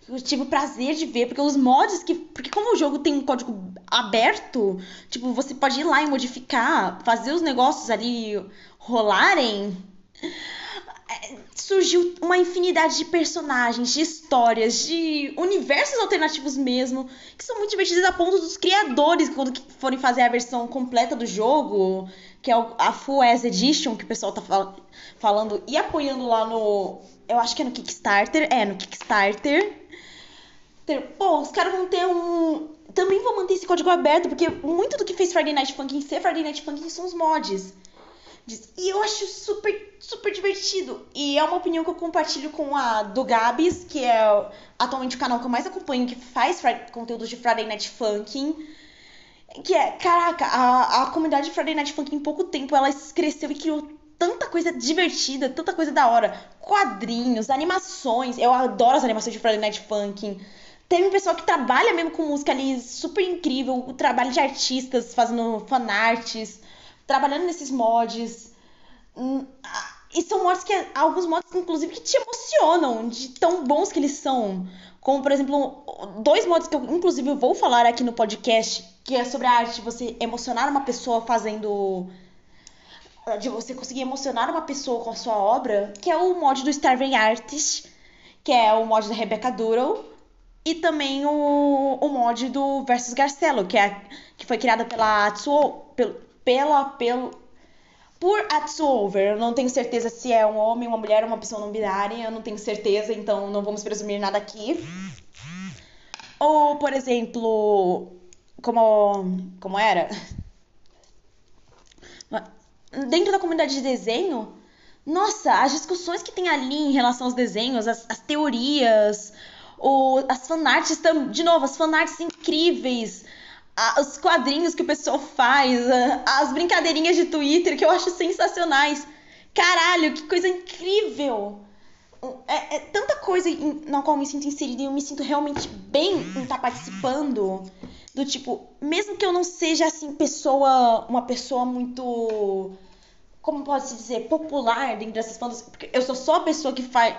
eu tive o prazer de ver, porque os mods que. Porque como o jogo tem um código aberto, tipo, você pode ir lá e modificar, fazer os negócios ali rolarem. É, surgiu uma infinidade de personagens, de histórias, de universos alternativos mesmo, que são muito divertidos a ponto dos criadores, quando forem fazer a versão completa do jogo, que é a Full As Edition, que o pessoal tá fal falando e apoiando lá no. Eu acho que é no Kickstarter. É, no Kickstarter ter, pô, os caras vão ter um. Também vão manter esse código aberto, porque muito do que fez Friday Night Funkin' ser Friday Night Funkin' são os mods. E eu acho super, super divertido. E é uma opinião que eu compartilho com a do Gabs, que é atualmente o canal que eu mais acompanho, que faz conteúdos de Friday Night Funkin'. Que é, caraca, a, a comunidade de Friday Night Funkin' em pouco tempo ela cresceu e criou tanta coisa divertida, tanta coisa da hora. Quadrinhos, animações. Eu adoro as animações de Friday Night Funkin'. Tem um pessoal que trabalha mesmo com música ali, super incrível. O trabalho de artistas fazendo fanarts, trabalhando nesses mods. Hum, e são mods que, alguns mods, inclusive, que te emocionam de tão bons que eles são. Como, por exemplo, dois mods que eu, inclusive, vou falar aqui no podcast, que é sobre a arte de você emocionar uma pessoa fazendo. De você conseguir emocionar uma pessoa com a sua obra, que é o mod do Starving Artist, que é o mod da Rebecca Doodle e também o, o mod do Versus Garcelo, que, é, que foi criada pela Atsuo, pela, pelo, por Atsuover. Eu não tenho certeza se é um homem, uma mulher, uma pessoa não binária, eu não tenho certeza, então não vamos presumir nada aqui. Ou, por exemplo, como, como era? Dentro da comunidade de desenho, nossa, as discussões que tem ali em relação aos desenhos, as, as teorias, o, as fanarts, de novo, as fanarts incríveis, a, os quadrinhos que o pessoal faz, a, as brincadeirinhas de Twitter que eu acho sensacionais. Caralho, que coisa incrível! É, é tanta coisa na qual eu me sinto inserida e eu me sinto realmente bem em estar tá participando. Do tipo, mesmo que eu não seja assim, pessoa. Uma pessoa muito. Como pode se dizer? Popular dentro dessas fandoms. Porque eu sou só a pessoa que faz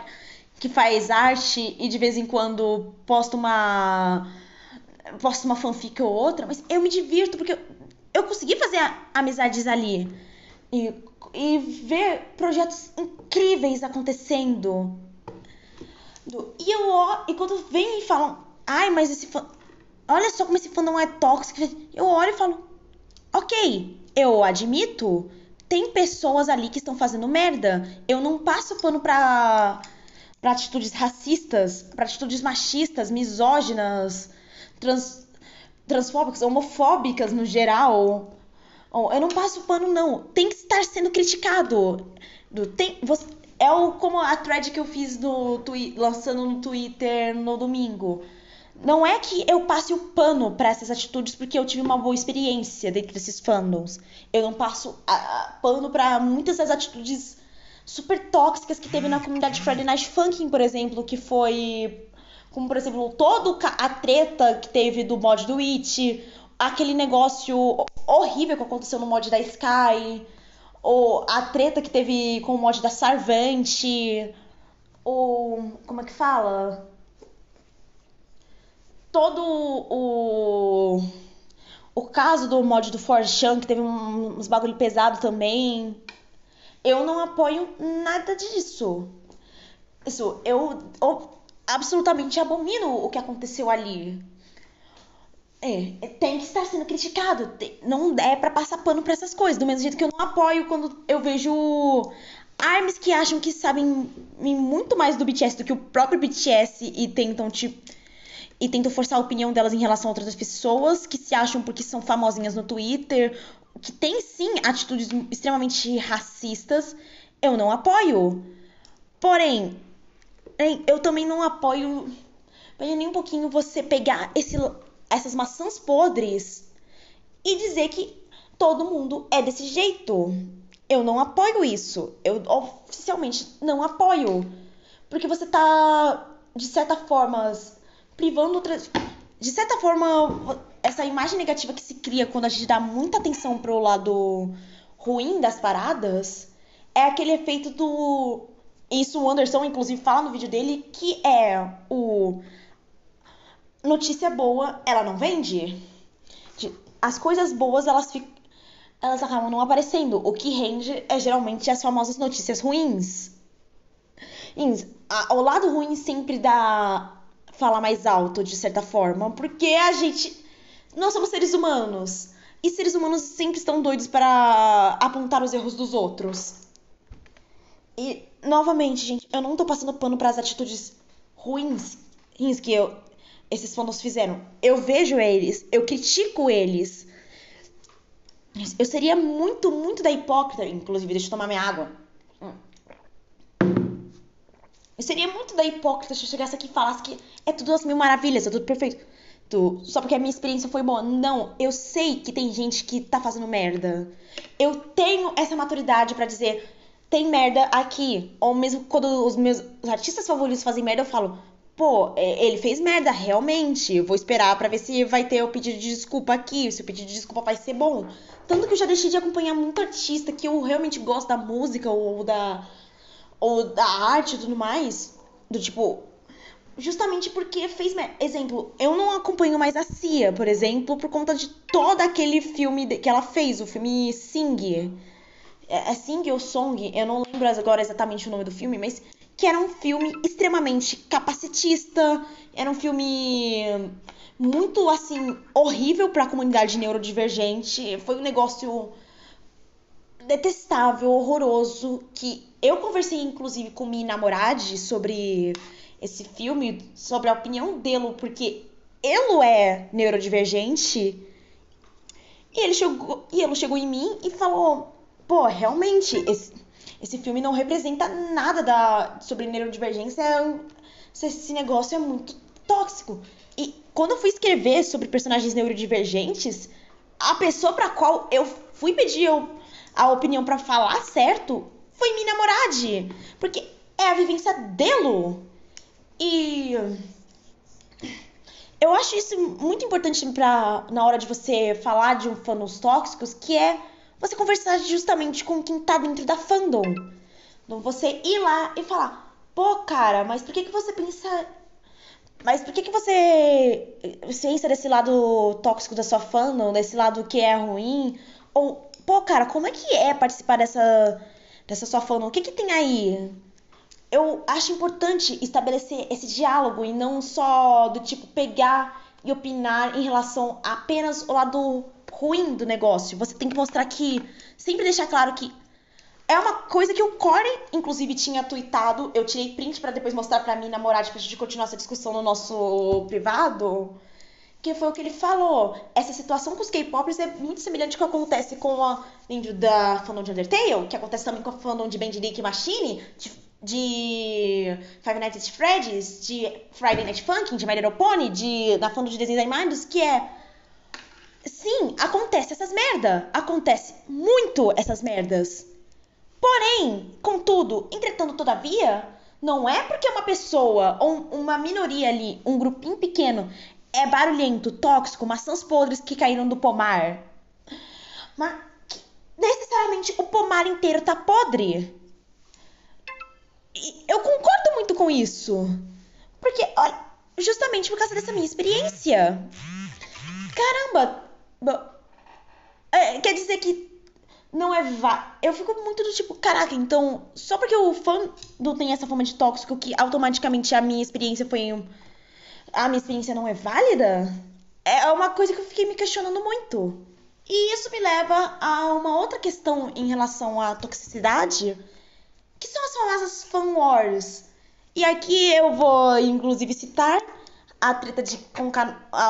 que faz arte e de vez em quando posta uma posta uma fanfic ou outra, mas eu me divirto porque eu, consegui fazer amizades ali e, e ver projetos incríveis acontecendo. E eu e quando vem e falam, ai, mas esse fan... olha só como esse fandom é tóxico. Eu olho e falo, ok, eu admito, tem pessoas ali que estão fazendo merda. Eu não passo pano pra, pra atitudes racistas, pra atitudes machistas, misóginas, trans, transfóbicas, homofóbicas no geral. Eu não passo pano, não. Tem que estar sendo criticado. Tem, você, é o, como a thread que eu fiz no, lançando no Twitter no domingo. Não é que eu passe o pano para essas atitudes porque eu tive uma boa experiência dentro desses fandoms. Eu não passo a, a, pano para muitas das atitudes super tóxicas que teve na comunidade Friday Night Funkin', por exemplo, que foi como por exemplo todo a treta que teve do mod do It, aquele negócio horrível que aconteceu no mod da Sky, ou a treta que teve com o mod da Sarvante, ou como é que fala? todo o, o caso do mod do Forchan, que teve uns bagulho pesado também. Eu não apoio nada disso. Isso, eu, eu absolutamente abomino o que aconteceu ali. É, tem que estar sendo criticado. Não é para passar pano pra essas coisas. Do mesmo jeito que eu não apoio quando eu vejo armes que acham que sabem muito mais do BTS do que o próprio BTS e tentam, tipo e tentam forçar a opinião delas em relação a outras pessoas que se acham porque são famosinhas no Twitter, que tem sim atitudes extremamente racistas, eu não apoio. Porém, eu também não apoio nem um pouquinho você pegar esse, essas maçãs podres e dizer que todo mundo é desse jeito. Eu não apoio isso. Eu oficialmente não apoio. Porque você tá, de certa forma, privando. De certa forma, essa imagem negativa que se cria quando a gente dá muita atenção pro lado ruim das paradas é aquele efeito do. Isso o Anderson, inclusive, fala no vídeo dele, que é o. Notícia boa, ela não vende. As coisas boas, elas ficam. Elas acabam não aparecendo. O que rende é geralmente as famosas notícias ruins. O lado ruim sempre dá falar mais alto, de certa forma, porque a gente. Nós somos seres humanos. E seres humanos sempre estão doidos para apontar os erros dos outros. E, novamente, gente, eu não tô passando pano para as atitudes ruins, ruins que eu, esses fandoms fizeram. Eu vejo eles, eu critico eles. Eu seria muito, muito da hipócrita, inclusive, deixa eu tomar minha água. Eu seria muito da hipócrita se eu chegasse aqui e falasse que é tudo as mil maravilhas, é tudo perfeito. Só porque a minha experiência foi boa. Não, eu sei que tem gente que tá fazendo merda. Eu tenho essa maturidade para dizer, tem merda aqui. Ou mesmo quando os meus artistas favoritos fazem merda, eu falo, pô, é, ele fez merda, realmente. Eu vou esperar para ver se vai ter o pedido de desculpa aqui, se o pedido de desculpa vai ser bom. Tanto que eu já deixei de acompanhar muito artista que eu realmente gosto da música ou da ou da arte e tudo mais, do tipo, justamente porque fez. Exemplo, eu não acompanho mais a Cia, por exemplo, por conta de todo aquele filme que ela fez, o filme Sing. É, é Sing ou Song? Eu não lembro agora exatamente o nome do filme, mas que era um filme extremamente capacitista, era um filme muito assim horrível para a comunidade neurodivergente, foi um negócio detestável, horroroso, que eu conversei inclusive com minha namorada sobre esse filme, sobre a opinião dele, porque ele é neurodivergente. E ele chegou, e ele chegou em mim e falou: "Pô, realmente esse, esse filme não representa nada da sobre neurodivergência, esse negócio é muito tóxico". E quando eu fui escrever sobre personagens neurodivergentes, a pessoa para qual eu fui pedir a opinião para falar certo foi minha namorade. Porque é a vivência dele. E eu acho isso muito importante para na hora de você falar de um fandoms tóxicos, que é você conversar justamente com quem tá dentro da fandom. Então você ir lá e falar: "Pô, cara, mas por que que você pensa mas por que que você pensa desse lado tóxico da sua fandom, desse lado que é ruim? Ou, pô, cara, como é que é participar dessa dessa sua fama, o que que tem aí? Eu acho importante estabelecer esse diálogo e não só do tipo pegar e opinar em relação a apenas o lado ruim do negócio. Você tem que mostrar que. Sempre deixar claro que. É uma coisa que o Corey, inclusive, tinha tweetado. Eu tirei print para depois mostrar pra mim, namorada, pra gente continuar essa discussão no nosso privado. Que foi o que ele falou. Essa situação com os K-popers é muito semelhante ao que acontece com a dentro da fandom de Undertale, que acontece também com a fandom de Bandit Machine, de, de Five Nights at Freddy's, de Friday Night Funkin', de My Little Pony, de, da fandom de desenhos animados, que é... Sim, acontece essas merda. Acontece muito essas merdas. Porém, contudo, entretanto, todavia, não é porque uma pessoa ou uma minoria ali, um grupinho pequeno, é barulhento, tóxico, maçãs podres que caíram do pomar. Mas necessariamente o pomar inteiro tá podre. Eu concordo muito com isso. Porque, olha, justamente por causa dessa minha experiência. Caramba! É, quer dizer que não é vá. Eu fico muito do tipo, caraca, então, só porque o fã não tem essa forma de tóxico que automaticamente a minha experiência foi um a minha experiência não é válida? É uma coisa que eu fiquei me questionando muito. E isso me leva a uma outra questão em relação à toxicidade, que são as famosas fan wars. E aqui eu vou, inclusive, citar a treta de com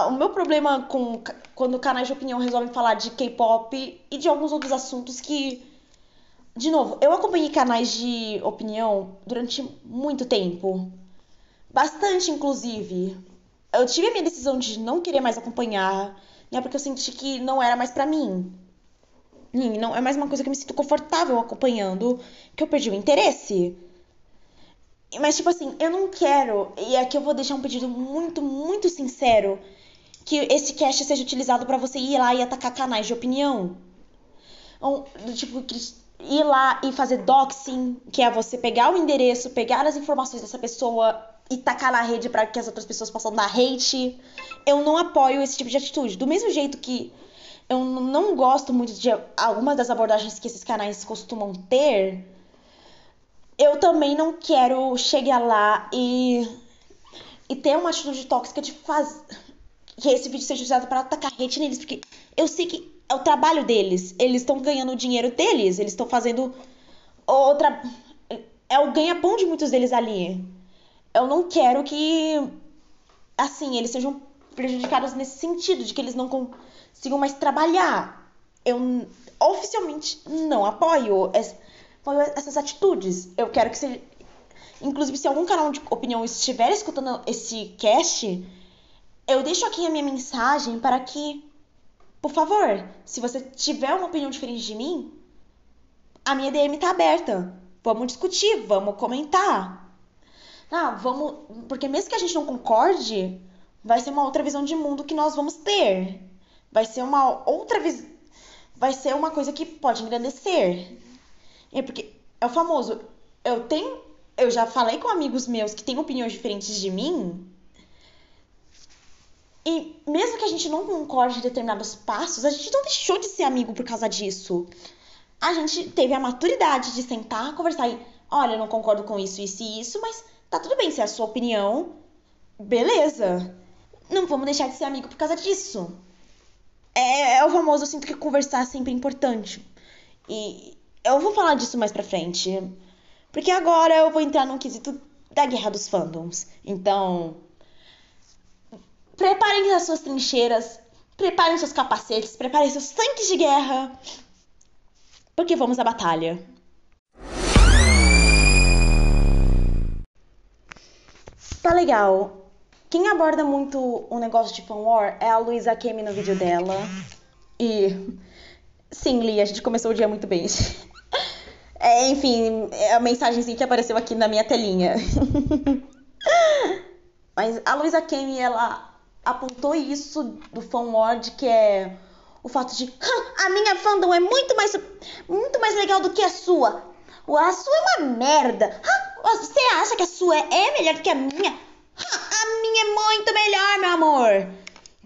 o meu problema com quando canais de opinião resolvem falar de K-pop e de alguns outros assuntos que de novo, eu acompanhei canais de opinião durante muito tempo. Bastante, inclusive eu tive a minha decisão de não querer mais acompanhar, né? Porque eu senti que não era mais para mim. Não é mais uma coisa que eu me sinto confortável acompanhando, que eu perdi o interesse. Mas, tipo assim, eu não quero, e aqui eu vou deixar um pedido muito, muito sincero, que esse cast seja utilizado para você ir lá e atacar canais de opinião. Ou, tipo, ir lá e fazer doxing, que é você pegar o endereço, pegar as informações dessa pessoa e tacar na rede para que as outras pessoas possam dar hate. Eu não apoio esse tipo de atitude. Do mesmo jeito que eu não gosto muito de algumas das abordagens que esses canais costumam ter, eu também não quero chegar lá e, e ter uma atitude tóxica de fazer que esse vídeo seja usado para atacar hate neles, porque eu sei que é o trabalho deles, eles estão ganhando o dinheiro deles, eles estão fazendo outra é o ganha-pão de muitos deles ali. Eu não quero que, assim, eles sejam prejudicados nesse sentido, de que eles não consigam mais trabalhar. Eu oficialmente não apoio, essas atitudes. Eu quero que seja. Inclusive, se algum canal de opinião estiver escutando esse cast, eu deixo aqui a minha mensagem para que, por favor, se você tiver uma opinião diferente de mim, a minha DM tá aberta. Vamos discutir, vamos comentar. Ah, vamos. Porque mesmo que a gente não concorde, vai ser uma outra visão de mundo que nós vamos ter. Vai ser uma outra visão. Vai ser uma coisa que pode engrandecer. É porque é o famoso. Eu tenho. Eu já falei com amigos meus que têm opiniões diferentes de mim. E mesmo que a gente não concorde em determinados passos, a gente não deixou de ser amigo por causa disso. A gente teve a maturidade de sentar, conversar e, olha, eu não concordo com isso, isso e isso, mas Tá tudo bem se é a sua opinião, beleza. Não vamos deixar de ser amigo por causa disso. É, é o famoso, eu sinto que conversar é sempre importante. E eu vou falar disso mais pra frente. Porque agora eu vou entrar no quesito da guerra dos fandoms. Então, preparem as suas trincheiras, preparem seus capacetes, preparem seus tanques de guerra, porque vamos à batalha. Tá legal. Quem aborda muito o negócio de fan war é a Luísa Kemi no vídeo dela. E. Sim, Lee, a gente começou o dia muito bem. É, enfim, é a mensagenzinha que apareceu aqui na minha telinha. Mas a Luísa Kemi, ela apontou isso do fan war de que é o fato de a minha fandom é muito mais muito mais legal do que a sua. A sua é uma merda. Você acha que a sua é melhor do que a minha? A minha é muito melhor, meu amor.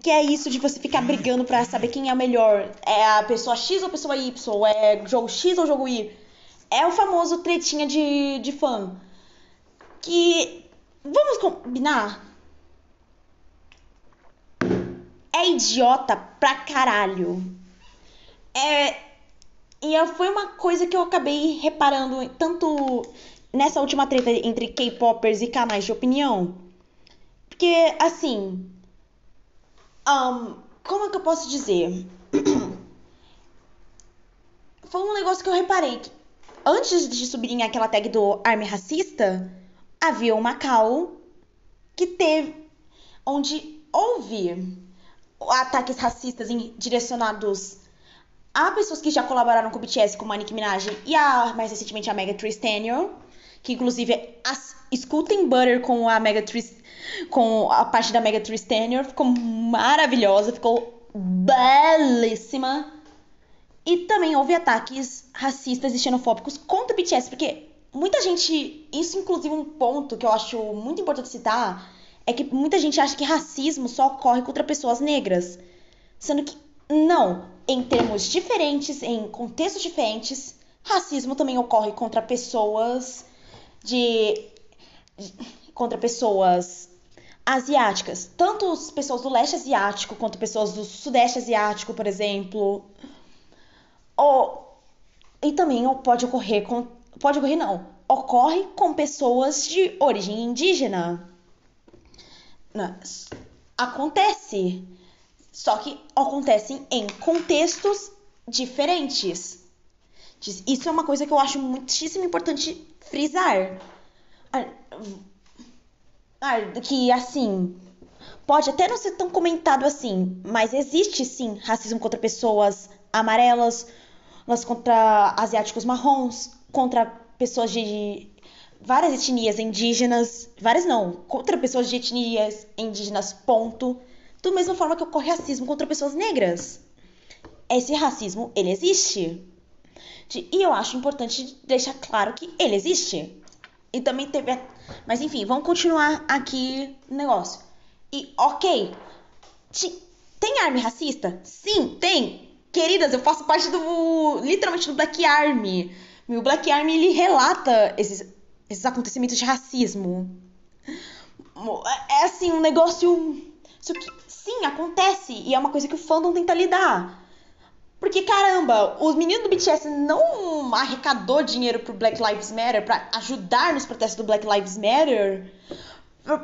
Que é isso de você ficar brigando pra saber quem é o melhor. É a pessoa X ou a pessoa Y? É jogo X ou jogo Y? É o famoso tretinha de, de fã. Que. Vamos combinar? é idiota pra caralho. É. E foi uma coisa que eu acabei reparando tanto nessa última treta entre K-popers e canais de opinião. Porque, assim. Um, como é que eu posso dizer? Foi um negócio que eu reparei que antes de subirem aquela tag do Army Racista, havia uma call que teve. onde houve ataques racistas direcionados a pessoas que já colaboraram com o BTS, como a Nicki Minaj e a, mais recentemente a Mega Thee que inclusive as, escutem Butter com a Mega Thee, com a parte da Mega Thee ficou maravilhosa, ficou belíssima. E também houve ataques racistas e xenofóbicos contra o BTS, porque muita gente, isso inclusive um ponto que eu acho muito importante citar, é que muita gente acha que racismo só ocorre contra pessoas negras, sendo que não, em termos diferentes, em contextos diferentes, racismo também ocorre contra pessoas de contra pessoas asiáticas, tanto as pessoas do leste asiático quanto pessoas do sudeste asiático, por exemplo. Ou, e também pode ocorrer com pode ocorrer não, ocorre com pessoas de origem indígena. Acontece. Só que acontecem em contextos diferentes. Isso é uma coisa que eu acho muitíssimo importante frisar. Que, assim, pode até não ser tão comentado assim, mas existe sim racismo contra pessoas amarelas, contra asiáticos marrons, contra pessoas de várias etnias indígenas, várias não, contra pessoas de etnias indígenas, ponto. Da mesma forma que ocorre racismo contra pessoas negras. Esse racismo, ele existe. E eu acho importante deixar claro que ele existe. E também teve. Mas enfim, vamos continuar aqui no negócio. E ok. Tem arma racista? Sim, tem. Queridas, eu faço parte do. literalmente do Black Army. O Black Army ele relata esses, esses acontecimentos de racismo. É assim, um negócio. Sim, acontece. E é uma coisa que o fandom tenta lidar. Porque, caramba, os meninos do BTS não arrecadou dinheiro pro Black Lives Matter para ajudar nos protestos do Black Lives Matter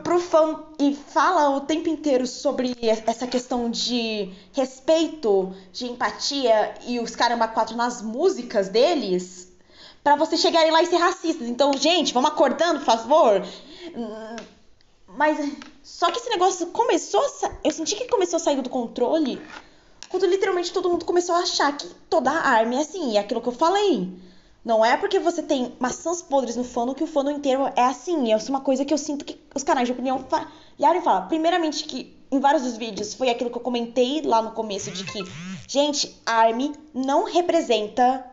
pro, fã e fala o tempo inteiro sobre essa questão de respeito, de empatia e os caramba quatro nas músicas deles para vocês chegarem lá e ser racistas. Então, gente, vamos acordando, por favor. Mas só que esse negócio começou eu senti que começou a sair do controle quando literalmente todo mundo começou a achar que toda a arma é assim, é aquilo que eu falei. Não é porque você tem maçãs podres no fandom que o fandom inteiro é assim. É uma coisa que eu sinto que os canais de opinião falharam e falam. Primeiramente que em vários dos vídeos foi aquilo que eu comentei lá no começo de que, gente, ARMY não representa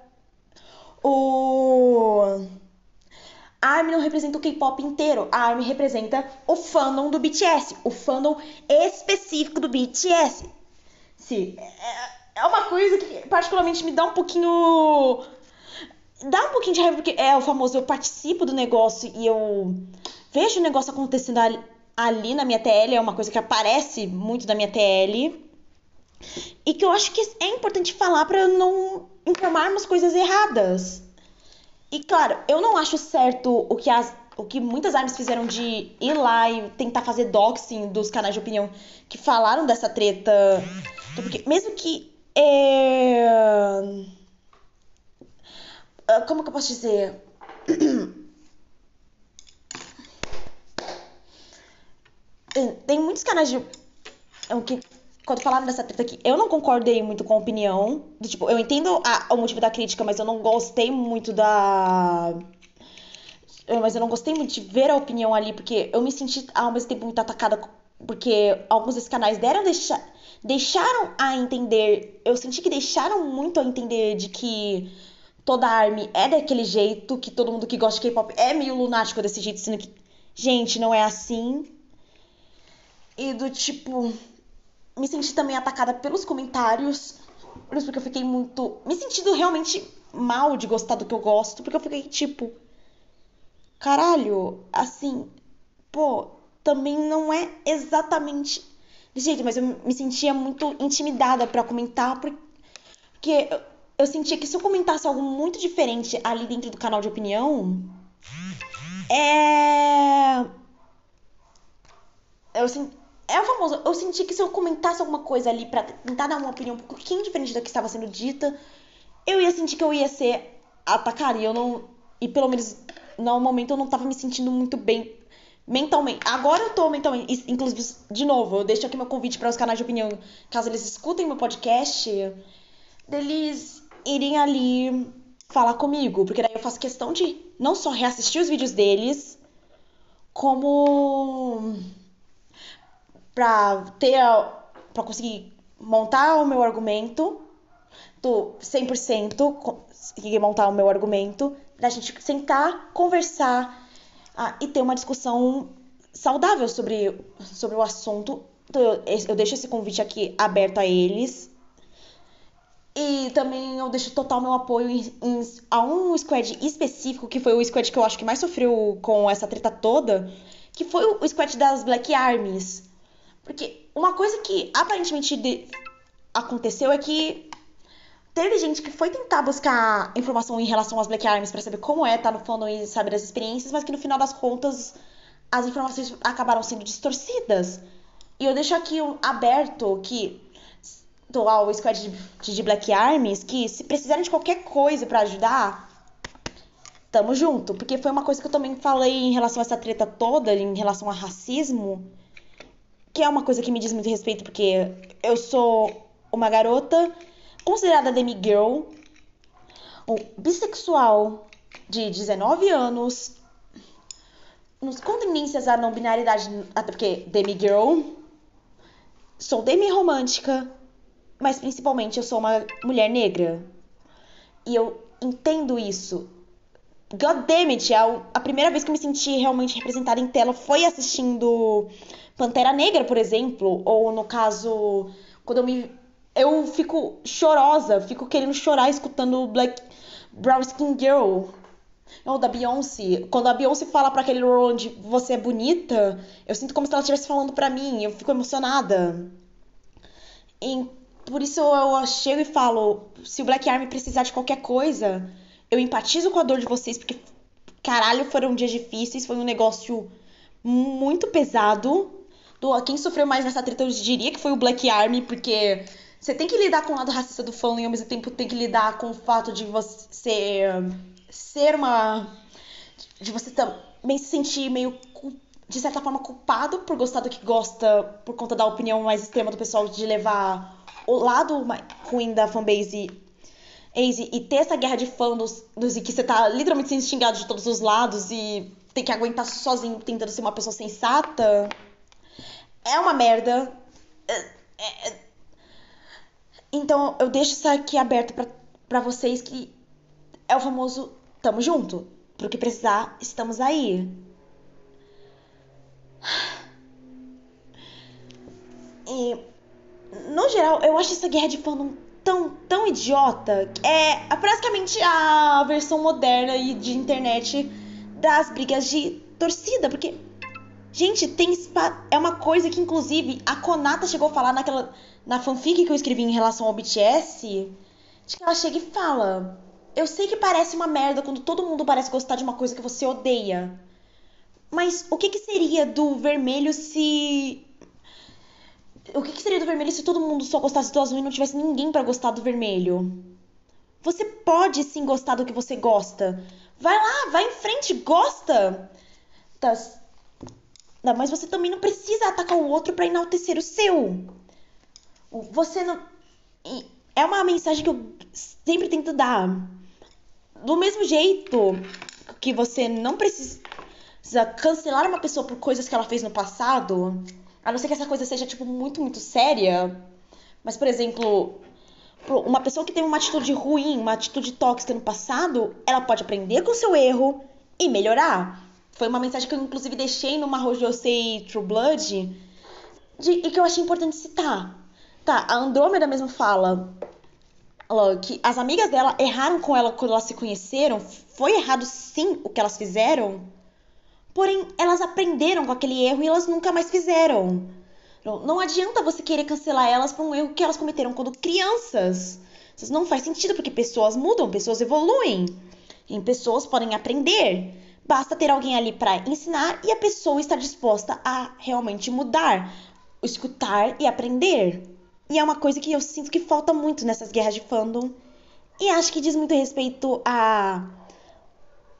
o a ARMY não representa o K-pop inteiro, a ARMY representa o fandom do BTS, o fandom específico do BTS. Sim, é, é uma coisa que particularmente me dá um pouquinho. Dá um pouquinho de raiva, porque é o famoso eu participo do negócio e eu vejo o negócio acontecendo ali, ali na minha TL, é uma coisa que aparece muito na minha TL. E que eu acho que é importante falar para não informarmos coisas erradas. E claro, eu não acho certo o que as o que muitas armas fizeram de ir lá e tentar fazer doxing dos canais de opinião que falaram dessa treta. Porque mesmo que. É... Ah, como que eu posso dizer? Tem muitos canais de. Que quando falaram dessa treta aqui, eu não concordei muito com a opinião. De, tipo, eu entendo a, o motivo da crítica, mas eu não gostei muito da. Mas eu não gostei muito de ver a opinião ali, porque eu me senti ao mesmo tempo muito atacada. Porque alguns desses canais deram deixar, deixaram a entender. Eu senti que deixaram muito a entender de que toda a ARMY é daquele jeito, que todo mundo que gosta de K-pop é meio lunático desse jeito, sendo que, gente, não é assim. E do tipo, me senti também atacada pelos comentários. Porque eu fiquei muito. Me sentindo realmente mal de gostar do que eu gosto. Porque eu fiquei tipo. Caralho, assim. Pô, também não é exatamente Gente, mas eu me sentia muito intimidada pra comentar, porque eu, sentia que se eu comentasse algo muito diferente ali dentro do canal de opinião, é. Eu senti. É o famoso, eu senti que se eu comentasse alguma coisa ali pra tentar dar uma opinião um pouquinho diferente da que estava sendo dita, eu ia sentir que eu ia ser atacada. E eu não. E pelo menos no momento eu não tava me sentindo muito bem mentalmente. Agora eu tô mentalmente. Inclusive, de novo, eu deixo aqui meu convite para os canais de opinião, caso eles escutem meu podcast, deles irem ali falar comigo. Porque daí eu faço questão de não só reassistir os vídeos deles, como. pra ter. pra conseguir montar o meu argumento. Tô 100% conseguir montar o meu argumento, da gente sentar, conversar ah, e ter uma discussão saudável sobre, sobre o assunto. Então, eu, eu deixo esse convite aqui aberto a eles. E também eu deixo total meu apoio em, em, a um squad específico, que foi o squad que eu acho que mais sofreu com essa treta toda, que foi o squad das Black Armies. Porque uma coisa que aparentemente de... aconteceu é que teve gente que foi tentar buscar informação em relação às Black Arms para saber como é estar tá no fandom e saber das experiências, mas que no final das contas as informações acabaram sendo distorcidas. E eu deixo aqui aberto que do ao squad de, de Black Arms que se precisarem de qualquer coisa para ajudar, tamo junto, porque foi uma coisa que eu também falei em relação a essa treta toda, em relação a racismo, que é uma coisa que me diz muito respeito, porque eu sou uma garota considerada demigirl, um bissexual de 19 anos, com tendências à não binaridade, até porque demigirl, sou demi-romântica, mas principalmente eu sou uma mulher negra. E eu entendo isso. God damn it, a, a primeira vez que eu me senti realmente representada em tela foi assistindo Pantera Negra, por exemplo, ou no caso, quando eu me eu fico chorosa, fico querendo chorar escutando Black Brown Skin Girl. Ou da Beyoncé. Quando a Beyoncé fala para aquele Roland, você é bonita, eu sinto como se ela estivesse falando para mim, eu fico emocionada. E por isso eu chego e falo, se o Black Army precisar de qualquer coisa, eu empatizo com a dor de vocês, porque caralho, foram dias difíceis, foi um negócio muito pesado. Quem sofreu mais nessa treta eu diria que foi o Black Army, porque você tem que lidar com o lado racista do fã e ao mesmo tempo tem que lidar com o fato de você ser uma. de você também se sentir meio, de certa forma, culpado por gostar do que gosta por conta da opinião mais extrema do pessoal de levar o lado ruim da fanbase e ter essa guerra de fãs dos, e que você tá literalmente sendo xingado de todos os lados e tem que aguentar sozinho tentando ser uma pessoa sensata. É uma merda. É, é, então eu deixo isso aqui aberto para vocês que é o famoso tamo junto. Pro que precisar, estamos aí. E no geral, eu acho essa guerra de fandom tão, tão idiota. É praticamente a versão moderna e de internet das brigas de torcida, porque gente, tem é uma coisa que inclusive a Konata chegou a falar naquela na fanfic que eu escrevi em relação ao BTS, de que ela chega e fala: Eu sei que parece uma merda quando todo mundo parece gostar de uma coisa que você odeia. Mas o que, que seria do vermelho se. O que, que seria do vermelho se todo mundo só gostasse do azul e não tivesse ninguém para gostar do vermelho? Você pode sim gostar do que você gosta. Vai lá, vai em frente, gosta. Tá. Mas você também não precisa atacar o outro para enaltecer o seu. Você não. É uma mensagem que eu sempre tento dar. Do mesmo jeito que você não precisa cancelar uma pessoa por coisas que ela fez no passado, a não ser que essa coisa seja, tipo, muito, muito séria. Mas, por exemplo, uma pessoa que teve uma atitude ruim, uma atitude tóxica no passado, ela pode aprender com o seu erro e melhorar. Foi uma mensagem que eu, inclusive, deixei no Mahou Josei True Blood de, e que eu achei importante citar. Tá, a Andrômeda mesmo fala que as amigas dela erraram com ela quando elas se conheceram. Foi errado sim o que elas fizeram. Porém, elas aprenderam com aquele erro e elas nunca mais fizeram. Não adianta você querer cancelar elas por um erro que elas cometeram quando crianças. Isso não faz sentido, porque pessoas mudam, pessoas evoluem. E pessoas podem aprender. Basta ter alguém ali para ensinar e a pessoa estar disposta a realmente mudar, escutar e aprender. E é uma coisa que eu sinto que falta muito nessas guerras de fandom. E acho que diz muito respeito à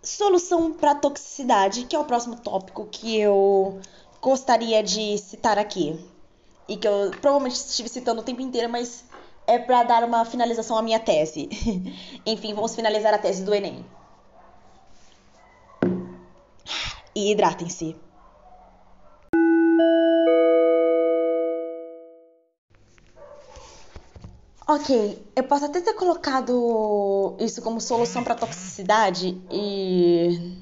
solução para toxicidade, que é o próximo tópico que eu gostaria de citar aqui. E que eu provavelmente estive citando o tempo inteiro, mas é para dar uma finalização à minha tese. Enfim, vamos finalizar a tese do Enem. E hidratem-se. Ok, eu posso até ter colocado isso como solução para toxicidade e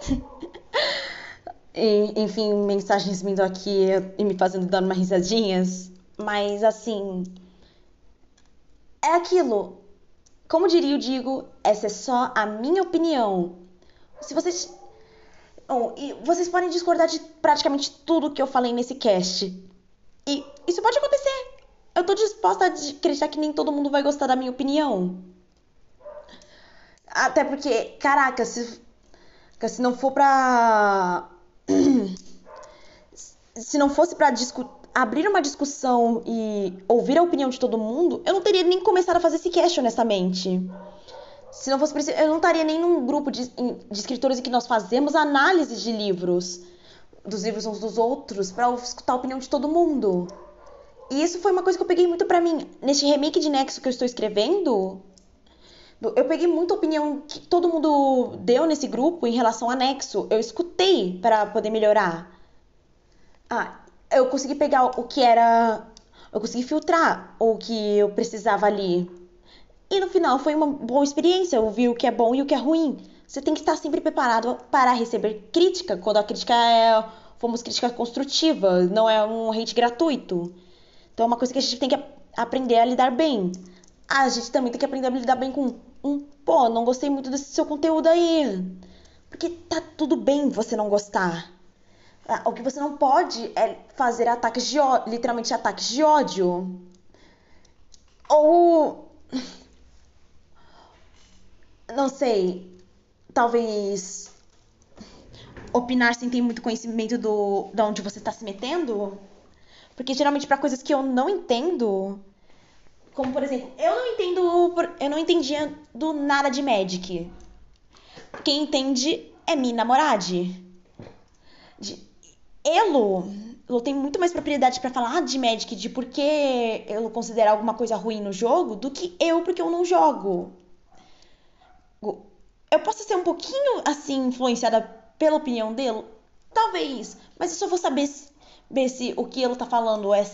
E, enfim, mensagens vindo aqui e me fazendo dar umas risadinhas. Mas assim. É aquilo. Como diria o Digo, essa é só a minha opinião. Se vocês. Bom, e vocês podem discordar de praticamente tudo que eu falei nesse cast. E isso pode acontecer. Eu tô disposta a acreditar que nem todo mundo vai gostar da minha opinião. Até porque, caraca, se, se não for pra se não fosse para abrir uma discussão e ouvir a opinião de todo mundo, eu não teria nem começado a fazer esse cast, honestamente. Se não fosse isso, eu não estaria nem num grupo de, de escritores em que nós fazemos análise de livros, dos livros uns dos outros, para escutar a opinião de todo mundo. E isso foi uma coisa que eu peguei muito para mim. Neste remake de Nexo que eu estou escrevendo, eu peguei muita opinião que todo mundo deu nesse grupo em relação a Nexo. Eu escutei para poder melhorar. Ah, eu consegui pegar o que era. Eu consegui filtrar o que eu precisava ali. E no final foi uma boa experiência. Eu vi o que é bom e o que é ruim. Você tem que estar sempre preparado para receber crítica, quando a crítica é. Fomos crítica construtiva, não é um hate gratuito. Então é uma coisa que a gente tem que aprender a lidar bem. A gente também tem que aprender a lidar bem com um, pô, não gostei muito desse seu conteúdo aí. Porque tá tudo bem você não gostar. Ah, o que você não pode é fazer ataques de ódio, literalmente ataques de ódio. Ou. Não sei. Talvez. Opinar sem ter muito conhecimento do, de onde você está se metendo. Porque geralmente, para coisas que eu não entendo, como, por exemplo, eu não entendo. Eu não entendia do nada de Magic. Quem entende é minha namorada. De, Elo, Elo tem muito mais propriedade para falar de Magic, de por que Elo considera alguma coisa ruim no jogo, do que eu, porque eu não jogo. Eu posso ser um pouquinho, assim, influenciada pela opinião dele? Talvez. Mas eu só vou saber se, se o que ele tá falando é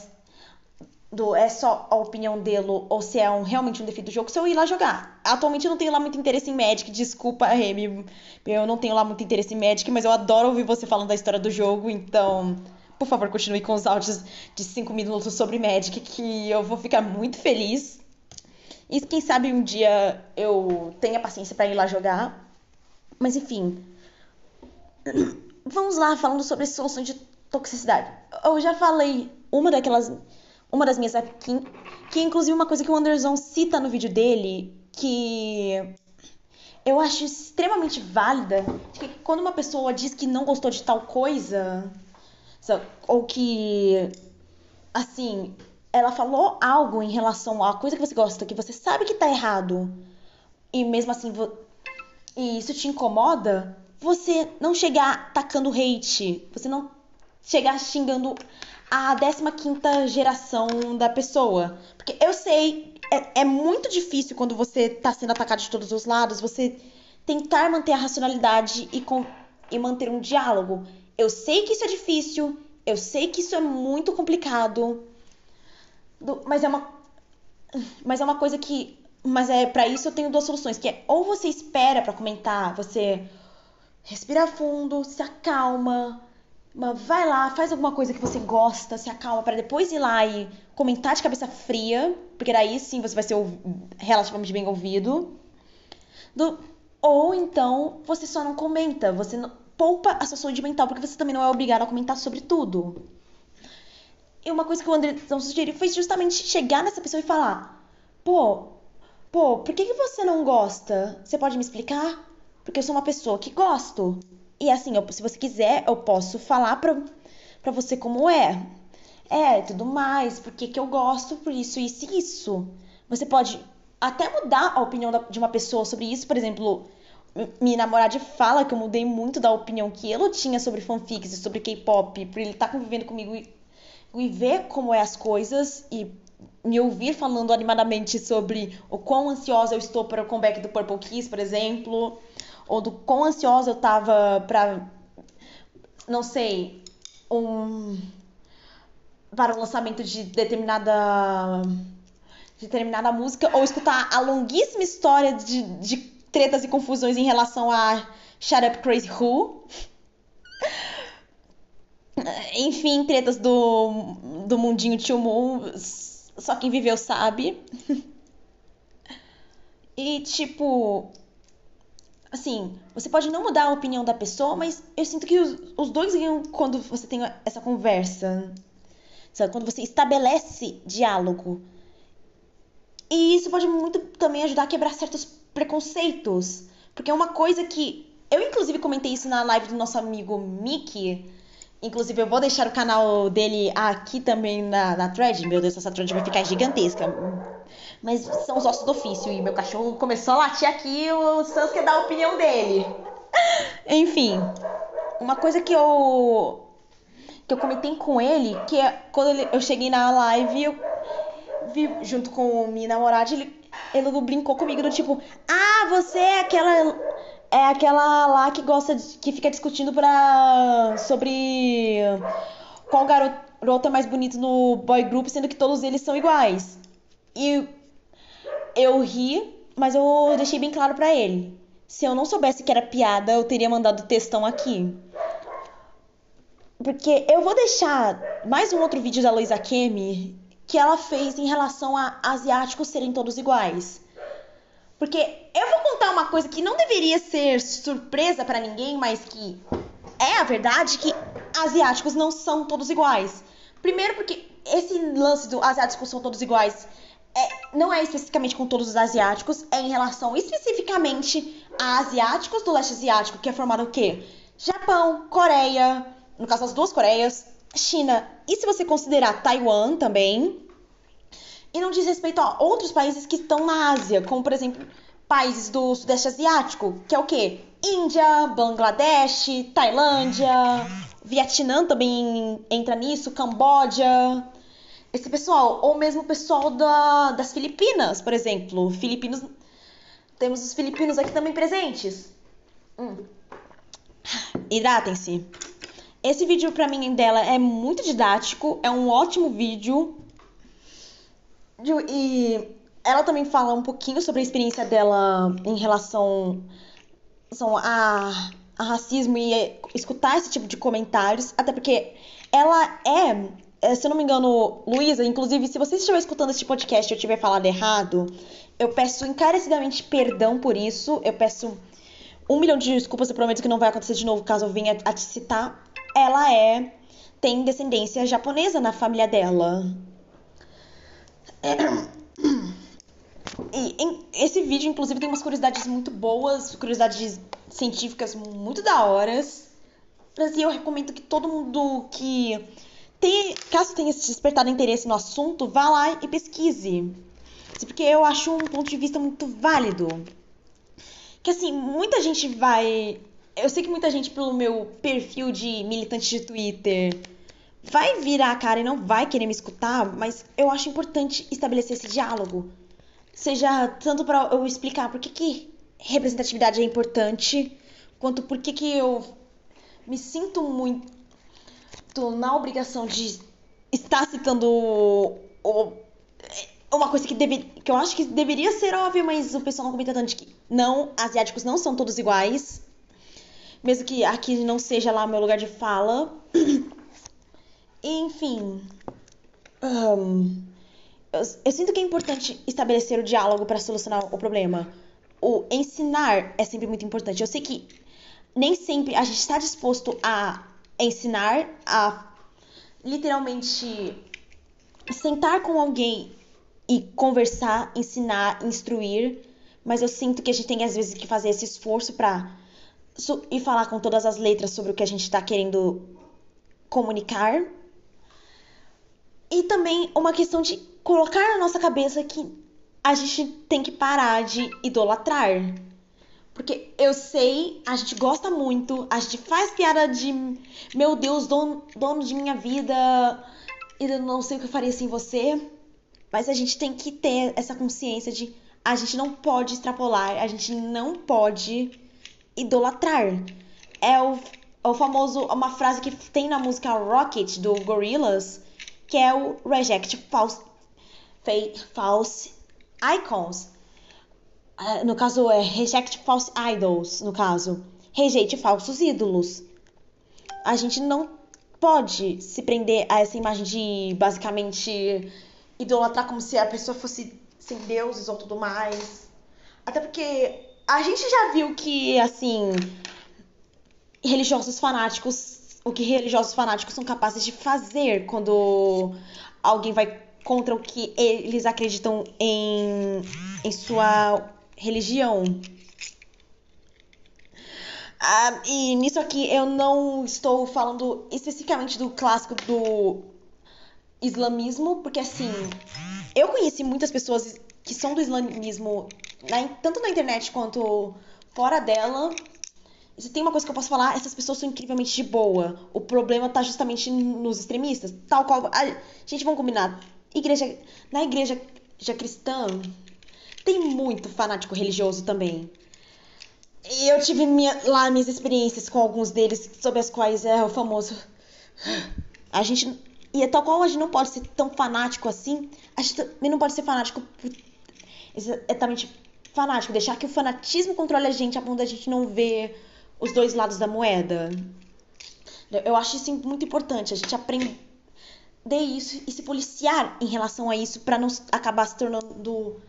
do é só a opinião dele ou se é um, realmente um defeito do jogo, se eu ir lá jogar. Atualmente eu não tenho lá muito interesse em Magic, desculpa, Remy. Eu não tenho lá muito interesse em Magic, mas eu adoro ouvir você falando da história do jogo, então, por favor, continue com os áudios de 5 minutos sobre Magic, que eu vou ficar muito feliz. E quem sabe um dia eu tenha paciência para ir lá jogar. Mas enfim. Vamos lá, falando sobre soluções de toxicidade. Eu já falei uma daquelas uma das minhas que, que é inclusive uma coisa que o Anderson cita no vídeo dele, que eu acho extremamente válida, que quando uma pessoa diz que não gostou de tal coisa, ou que assim, ela falou algo em relação à coisa que você gosta, que você sabe que tá errado, e mesmo assim e isso te incomoda, você não chegar tacando hate, você não chegar xingando a 15 geração da pessoa. Porque eu sei, é, é muito difícil quando você tá sendo atacado de todos os lados, você tentar manter a racionalidade e, com, e manter um diálogo. Eu sei que isso é difícil, eu sei que isso é muito complicado, mas é uma, mas é uma coisa que, mas é para isso eu tenho duas soluções, que é ou você espera para comentar, você respira fundo, se acalma, mas vai lá, faz alguma coisa que você gosta, se acalma para depois ir lá e comentar de cabeça fria, porque daí sim você vai ser relativamente bem ouvido. Do, ou então você só não comenta, você não, poupa a sua saúde mental, porque você também não é obrigado a comentar sobre tudo. E uma coisa que o Andrezão sugeriu foi justamente chegar nessa pessoa e falar: pô, pô, por que, que você não gosta? Você pode me explicar? Porque eu sou uma pessoa que gosto. E assim, eu, se você quiser, eu posso falar pra, pra você como é. É, tudo mais, porque que eu gosto, por isso, isso e isso. Você pode até mudar a opinião da, de uma pessoa sobre isso, por exemplo, minha namorada fala que eu mudei muito da opinião que ele tinha sobre fanfics e sobre K-pop, por ele estar tá convivendo comigo e ver como é as coisas e me ouvir falando animadamente sobre o quão ansiosa eu estou para o comeback do Purple Kiss, por exemplo, ou do quão ansiosa eu tava para não sei, um para o lançamento de determinada de determinada música ou escutar a longuíssima história de, de tretas e confusões em relação a Shut Up Crazy Who. Enfim, tretas do, do mundinho Tio Moon. Só quem viveu sabe. E tipo. Assim, você pode não mudar a opinião da pessoa, mas eu sinto que os, os dois ganham quando você tem essa conversa. Sabe? Quando você estabelece diálogo. E isso pode muito também ajudar a quebrar certos preconceitos. Porque é uma coisa que. Eu, inclusive, comentei isso na live do nosso amigo Mickey. Inclusive, eu vou deixar o canal dele aqui também na, na thread. Meu Deus, essa thread vai ficar gigantesca. Mas são os ossos do ofício. E meu cachorro começou a latir aqui. O Sans quer dar a opinião dele. Enfim, uma coisa que eu. que eu comentei com ele. Que é quando eu cheguei na live, eu vi junto com minha namorada, ele, ele brincou comigo do tipo, ah, você é aquela é aquela lá que gosta de, que fica discutindo para sobre qual garoto é mais bonito no boy group, sendo que todos eles são iguais. E eu ri, mas eu deixei bem claro para ele. Se eu não soubesse que era piada, eu teria mandado textão aqui. Porque eu vou deixar mais um outro vídeo da Luisa Kemi que ela fez em relação a asiáticos serem todos iguais. Porque eu vou contar uma coisa que não deveria ser surpresa para ninguém, mas que é a verdade que asiáticos não são todos iguais. Primeiro porque esse lance do asiáticos são todos iguais é, não é especificamente com todos os asiáticos, é em relação especificamente a asiáticos do leste asiático, que é formado o quê? Japão, Coreia, no caso das duas Coreias, China e se você considerar Taiwan também. E não diz respeito a outros países que estão na Ásia, como por exemplo países do Sudeste Asiático, que é o quê? Índia, Bangladesh, Tailândia, Vietnã também entra nisso, Camboja. Esse pessoal, ou mesmo o pessoal da, das Filipinas, por exemplo. Filipinos. Temos os filipinos aqui também presentes. Hum. Hidratem-se. Esse vídeo pra mim dela é muito didático, é um ótimo vídeo. E ela também fala um pouquinho sobre a experiência dela em relação a, a racismo e escutar esse tipo de comentários, até porque ela é, é se eu não me engano, Luísa, inclusive, se você estiver escutando esse podcast e eu tiver falado errado, eu peço encarecidamente perdão por isso. Eu peço um milhão de desculpas, eu prometo que não vai acontecer de novo caso eu venha a te citar ela é tem descendência japonesa na família dela. E em, esse vídeo, inclusive, tem umas curiosidades muito boas, curiosidades científicas muito da horas. Mas eu recomendo que todo mundo que tem, caso tenha despertado interesse no assunto, vá lá e pesquise. Porque eu acho um ponto de vista muito válido. Que assim, muita gente vai eu sei que muita gente, pelo meu perfil de militante de Twitter, vai virar a cara e não vai querer me escutar, mas eu acho importante estabelecer esse diálogo. Seja tanto para eu explicar por que, que representatividade é importante, quanto por que, que eu me sinto muito na obrigação de estar citando o, uma coisa que, deve, que eu acho que deveria ser óbvia, mas o pessoal não comenta tanto de que não, asiáticos não são todos iguais mesmo que aqui não seja lá o meu lugar de fala. Enfim. Um, eu, eu, sinto que é importante estabelecer o diálogo para solucionar o problema. O ensinar é sempre muito importante. Eu sei que nem sempre a gente está disposto a ensinar, a literalmente sentar com alguém e conversar, ensinar, instruir, mas eu sinto que a gente tem às vezes que fazer esse esforço para e falar com todas as letras sobre o que a gente está querendo comunicar. E também uma questão de colocar na nossa cabeça que a gente tem que parar de idolatrar. Porque eu sei, a gente gosta muito, a gente faz piada de meu Deus, dono, dono de minha vida, eu não sei o que eu faria sem você. Mas a gente tem que ter essa consciência de a gente não pode extrapolar, a gente não pode idolatrar. É o, é o famoso, uma frase que tem na música Rocket do Gorillaz, que é o Reject False, false Icons. Uh, no caso, é Reject False Idols, no caso. Rejeite falsos ídolos. A gente não pode se prender a essa imagem de, basicamente, idolatrar como se a pessoa fosse sem deuses ou tudo mais. Até porque a gente já viu que, assim, religiosos fanáticos, o que religiosos fanáticos são capazes de fazer quando alguém vai contra o que eles acreditam em, em sua religião. Ah, e nisso aqui eu não estou falando especificamente do clássico do islamismo, porque assim, eu conheci muitas pessoas que são do islamismo, na, tanto na internet quanto fora dela. Se tem uma coisa que eu posso falar, essas pessoas são incrivelmente de boa. O problema tá justamente nos extremistas. Tal qual. A, gente, vamos combinar. Igreja, na igreja já cristã, tem muito fanático religioso também. E eu tive minha, lá minhas experiências com alguns deles, sobre as quais é o famoso. A gente e é tal qual a gente não pode ser tão fanático assim, a gente também não pode ser fanático exatamente fanático, deixar que o fanatismo controle a gente a ponto da gente não ver os dois lados da moeda. Eu acho isso muito importante, a gente aprender isso e se policiar em relação a isso para não acabar se tornando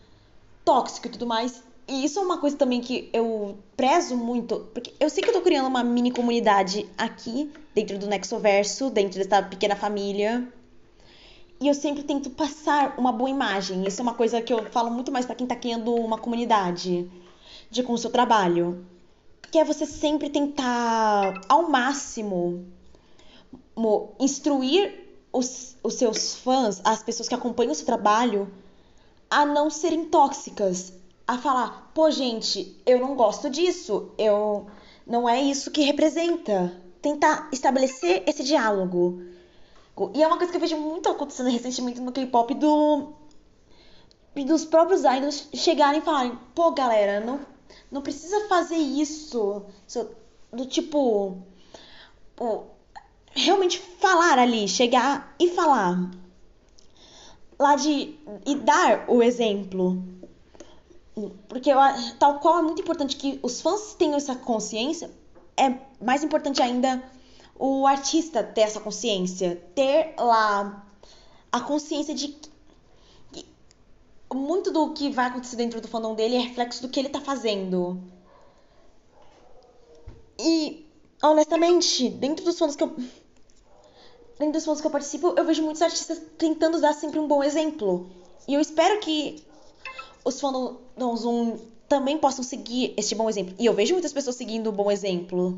tóxico e tudo mais. E isso é uma coisa também que eu prezo muito, porque eu sei que eu tô criando uma mini comunidade aqui, dentro do Nexoverso, dentro dessa pequena família. E eu sempre tento passar uma boa imagem. Isso é uma coisa que eu falo muito mais para quem tá criando uma comunidade de com o seu trabalho. Que é você sempre tentar, ao máximo, instruir os, os seus fãs, as pessoas que acompanham o seu trabalho, a não serem tóxicas, a falar, pô, gente, eu não gosto disso, eu não é isso que representa. Tentar estabelecer esse diálogo. E é uma coisa que eu vejo muito acontecendo recentemente no K-pop do dos próprios idols chegarem e falarem, pô, galera, não não precisa fazer isso, do tipo realmente falar ali, chegar e falar. Lá de e dar o exemplo. Porque eu, tal qual é muito importante que os fãs tenham essa consciência, é mais importante ainda o artista ter essa consciência, ter lá a consciência de muito do que vai acontecer dentro do fandom dele é reflexo do que ele tá fazendo. E honestamente, dentro dos fãs que eu dentro dos fãs que eu participo, eu vejo muitos artistas tentando dar sempre um bom exemplo. E eu espero que os fandoms um, também possam seguir este bom exemplo. E eu vejo muitas pessoas seguindo o bom exemplo.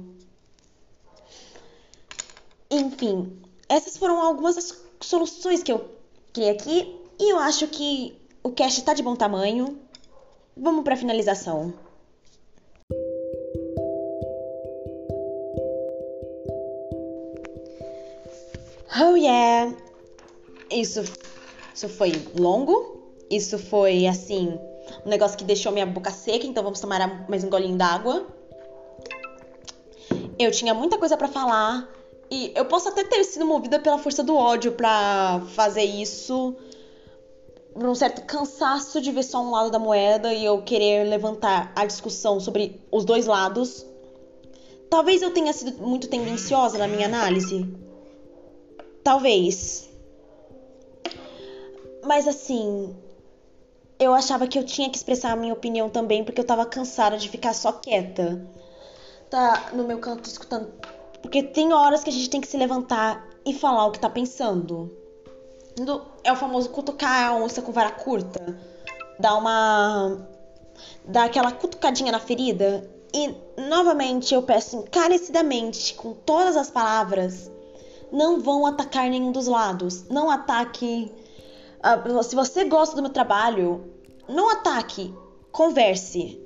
Enfim, essas foram algumas das soluções que eu criei aqui. E eu acho que o cast está de bom tamanho. Vamos para finalização. Oh yeah! Isso, isso foi longo, isso foi assim, um negócio que deixou minha boca seca, então vamos tomar mais um golinho d'água. Eu tinha muita coisa para falar e eu posso até ter sido movida pela força do ódio para fazer isso, um certo cansaço de ver só um lado da moeda e eu querer levantar a discussão sobre os dois lados. Talvez eu tenha sido muito tendenciosa na minha análise. Talvez. Mas assim, eu achava que eu tinha que expressar a minha opinião também, porque eu tava cansada de ficar só quieta. Tá no meu canto escutando. Porque tem horas que a gente tem que se levantar e falar o que tá pensando. É o famoso cutucar a onça com vara curta. Dá uma. Dá aquela cutucadinha na ferida. E novamente eu peço encarecidamente, com todas as palavras, não vão atacar nenhum dos lados. Não ataque. Uh, se você gosta do meu trabalho, não ataque. Converse.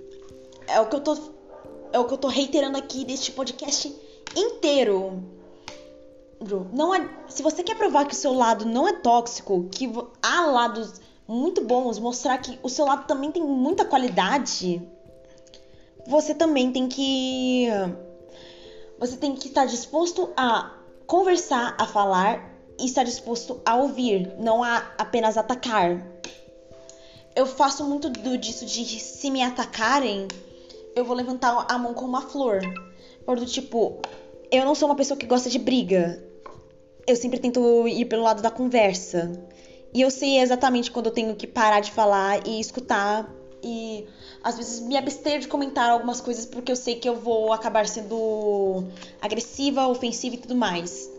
É o que eu tô. É o que eu tô reiterando aqui deste podcast inteiro. Não se você quer provar que o seu lado não é tóxico, que há lados muito bons, mostrar que o seu lado também tem muita qualidade, você também tem que você tem que estar disposto a conversar, a falar e estar disposto a ouvir, não a apenas atacar. Eu faço muito do, disso de se me atacarem, eu vou levantar a mão com uma flor. Por do tipo, eu não sou uma pessoa que gosta de briga. Eu sempre tento ir pelo lado da conversa. E eu sei exatamente quando eu tenho que parar de falar e escutar e às vezes me abster de comentar algumas coisas porque eu sei que eu vou acabar sendo agressiva, ofensiva e tudo mais.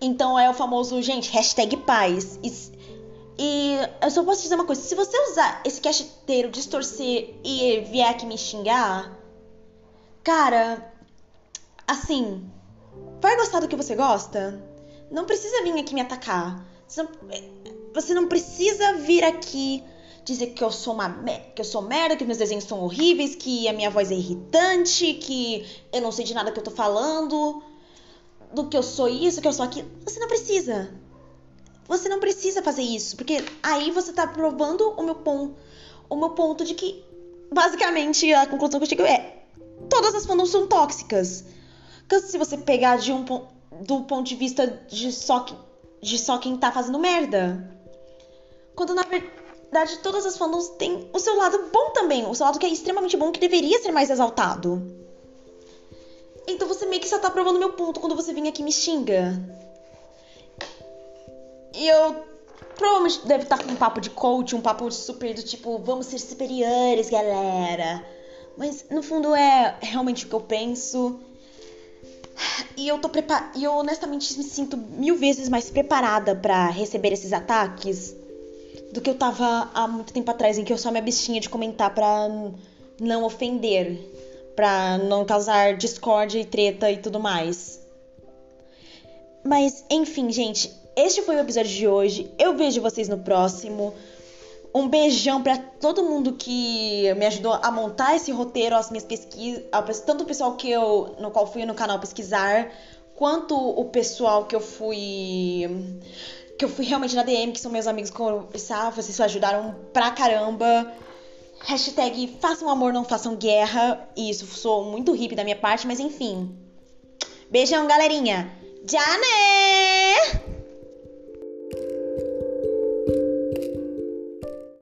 Então é o famoso, gente, hashtag paz. E, e eu só posso dizer uma coisa: se você usar esse cast inteiro, distorcer e vier aqui me xingar, cara, assim, vai gostar do que você gosta? Não precisa vir aqui me atacar. Você não, você não precisa vir aqui dizer que eu sou uma que eu sou merda, que meus desenhos são horríveis, que a minha voz é irritante, que eu não sei de nada que eu tô falando, do que eu sou isso, que eu sou aquilo. Você não precisa. Você não precisa fazer isso, porque aí você tá provando o meu ponto, o meu ponto de que basicamente a conclusão que eu chego é todas as fandoms são tóxicas. Porque se você pegar de um do ponto de vista de só, de só quem tá fazendo merda. Quando na verdade todas as fandoms têm o seu lado bom também. O seu lado que é extremamente bom, que deveria ser mais exaltado. Então você meio que só tá provando meu ponto quando você vem aqui e me xinga. E eu provavelmente deve estar tá com um papo de coach, um papo super do tipo, vamos ser superiores, galera. Mas no fundo é realmente o que eu penso. E eu tô preparada. E eu honestamente me sinto mil vezes mais preparada para receber esses ataques do que eu tava há muito tempo atrás, em que eu só me abstinha de comentar pra não ofender, pra não causar discórdia e treta e tudo mais. Mas, enfim, gente, este foi o episódio de hoje. Eu vejo vocês no próximo. Um beijão para todo mundo que me ajudou a montar esse roteiro, as minhas pesquisas, tanto o pessoal que eu no qual fui no canal pesquisar, quanto o pessoal que eu fui que eu fui realmente na DM, que são meus amigos conversar, vocês ajudaram pra caramba. Hashtag façam amor, não façam guerra. Isso sou muito hippie da minha parte, mas enfim. Beijão, galerinha. Já né?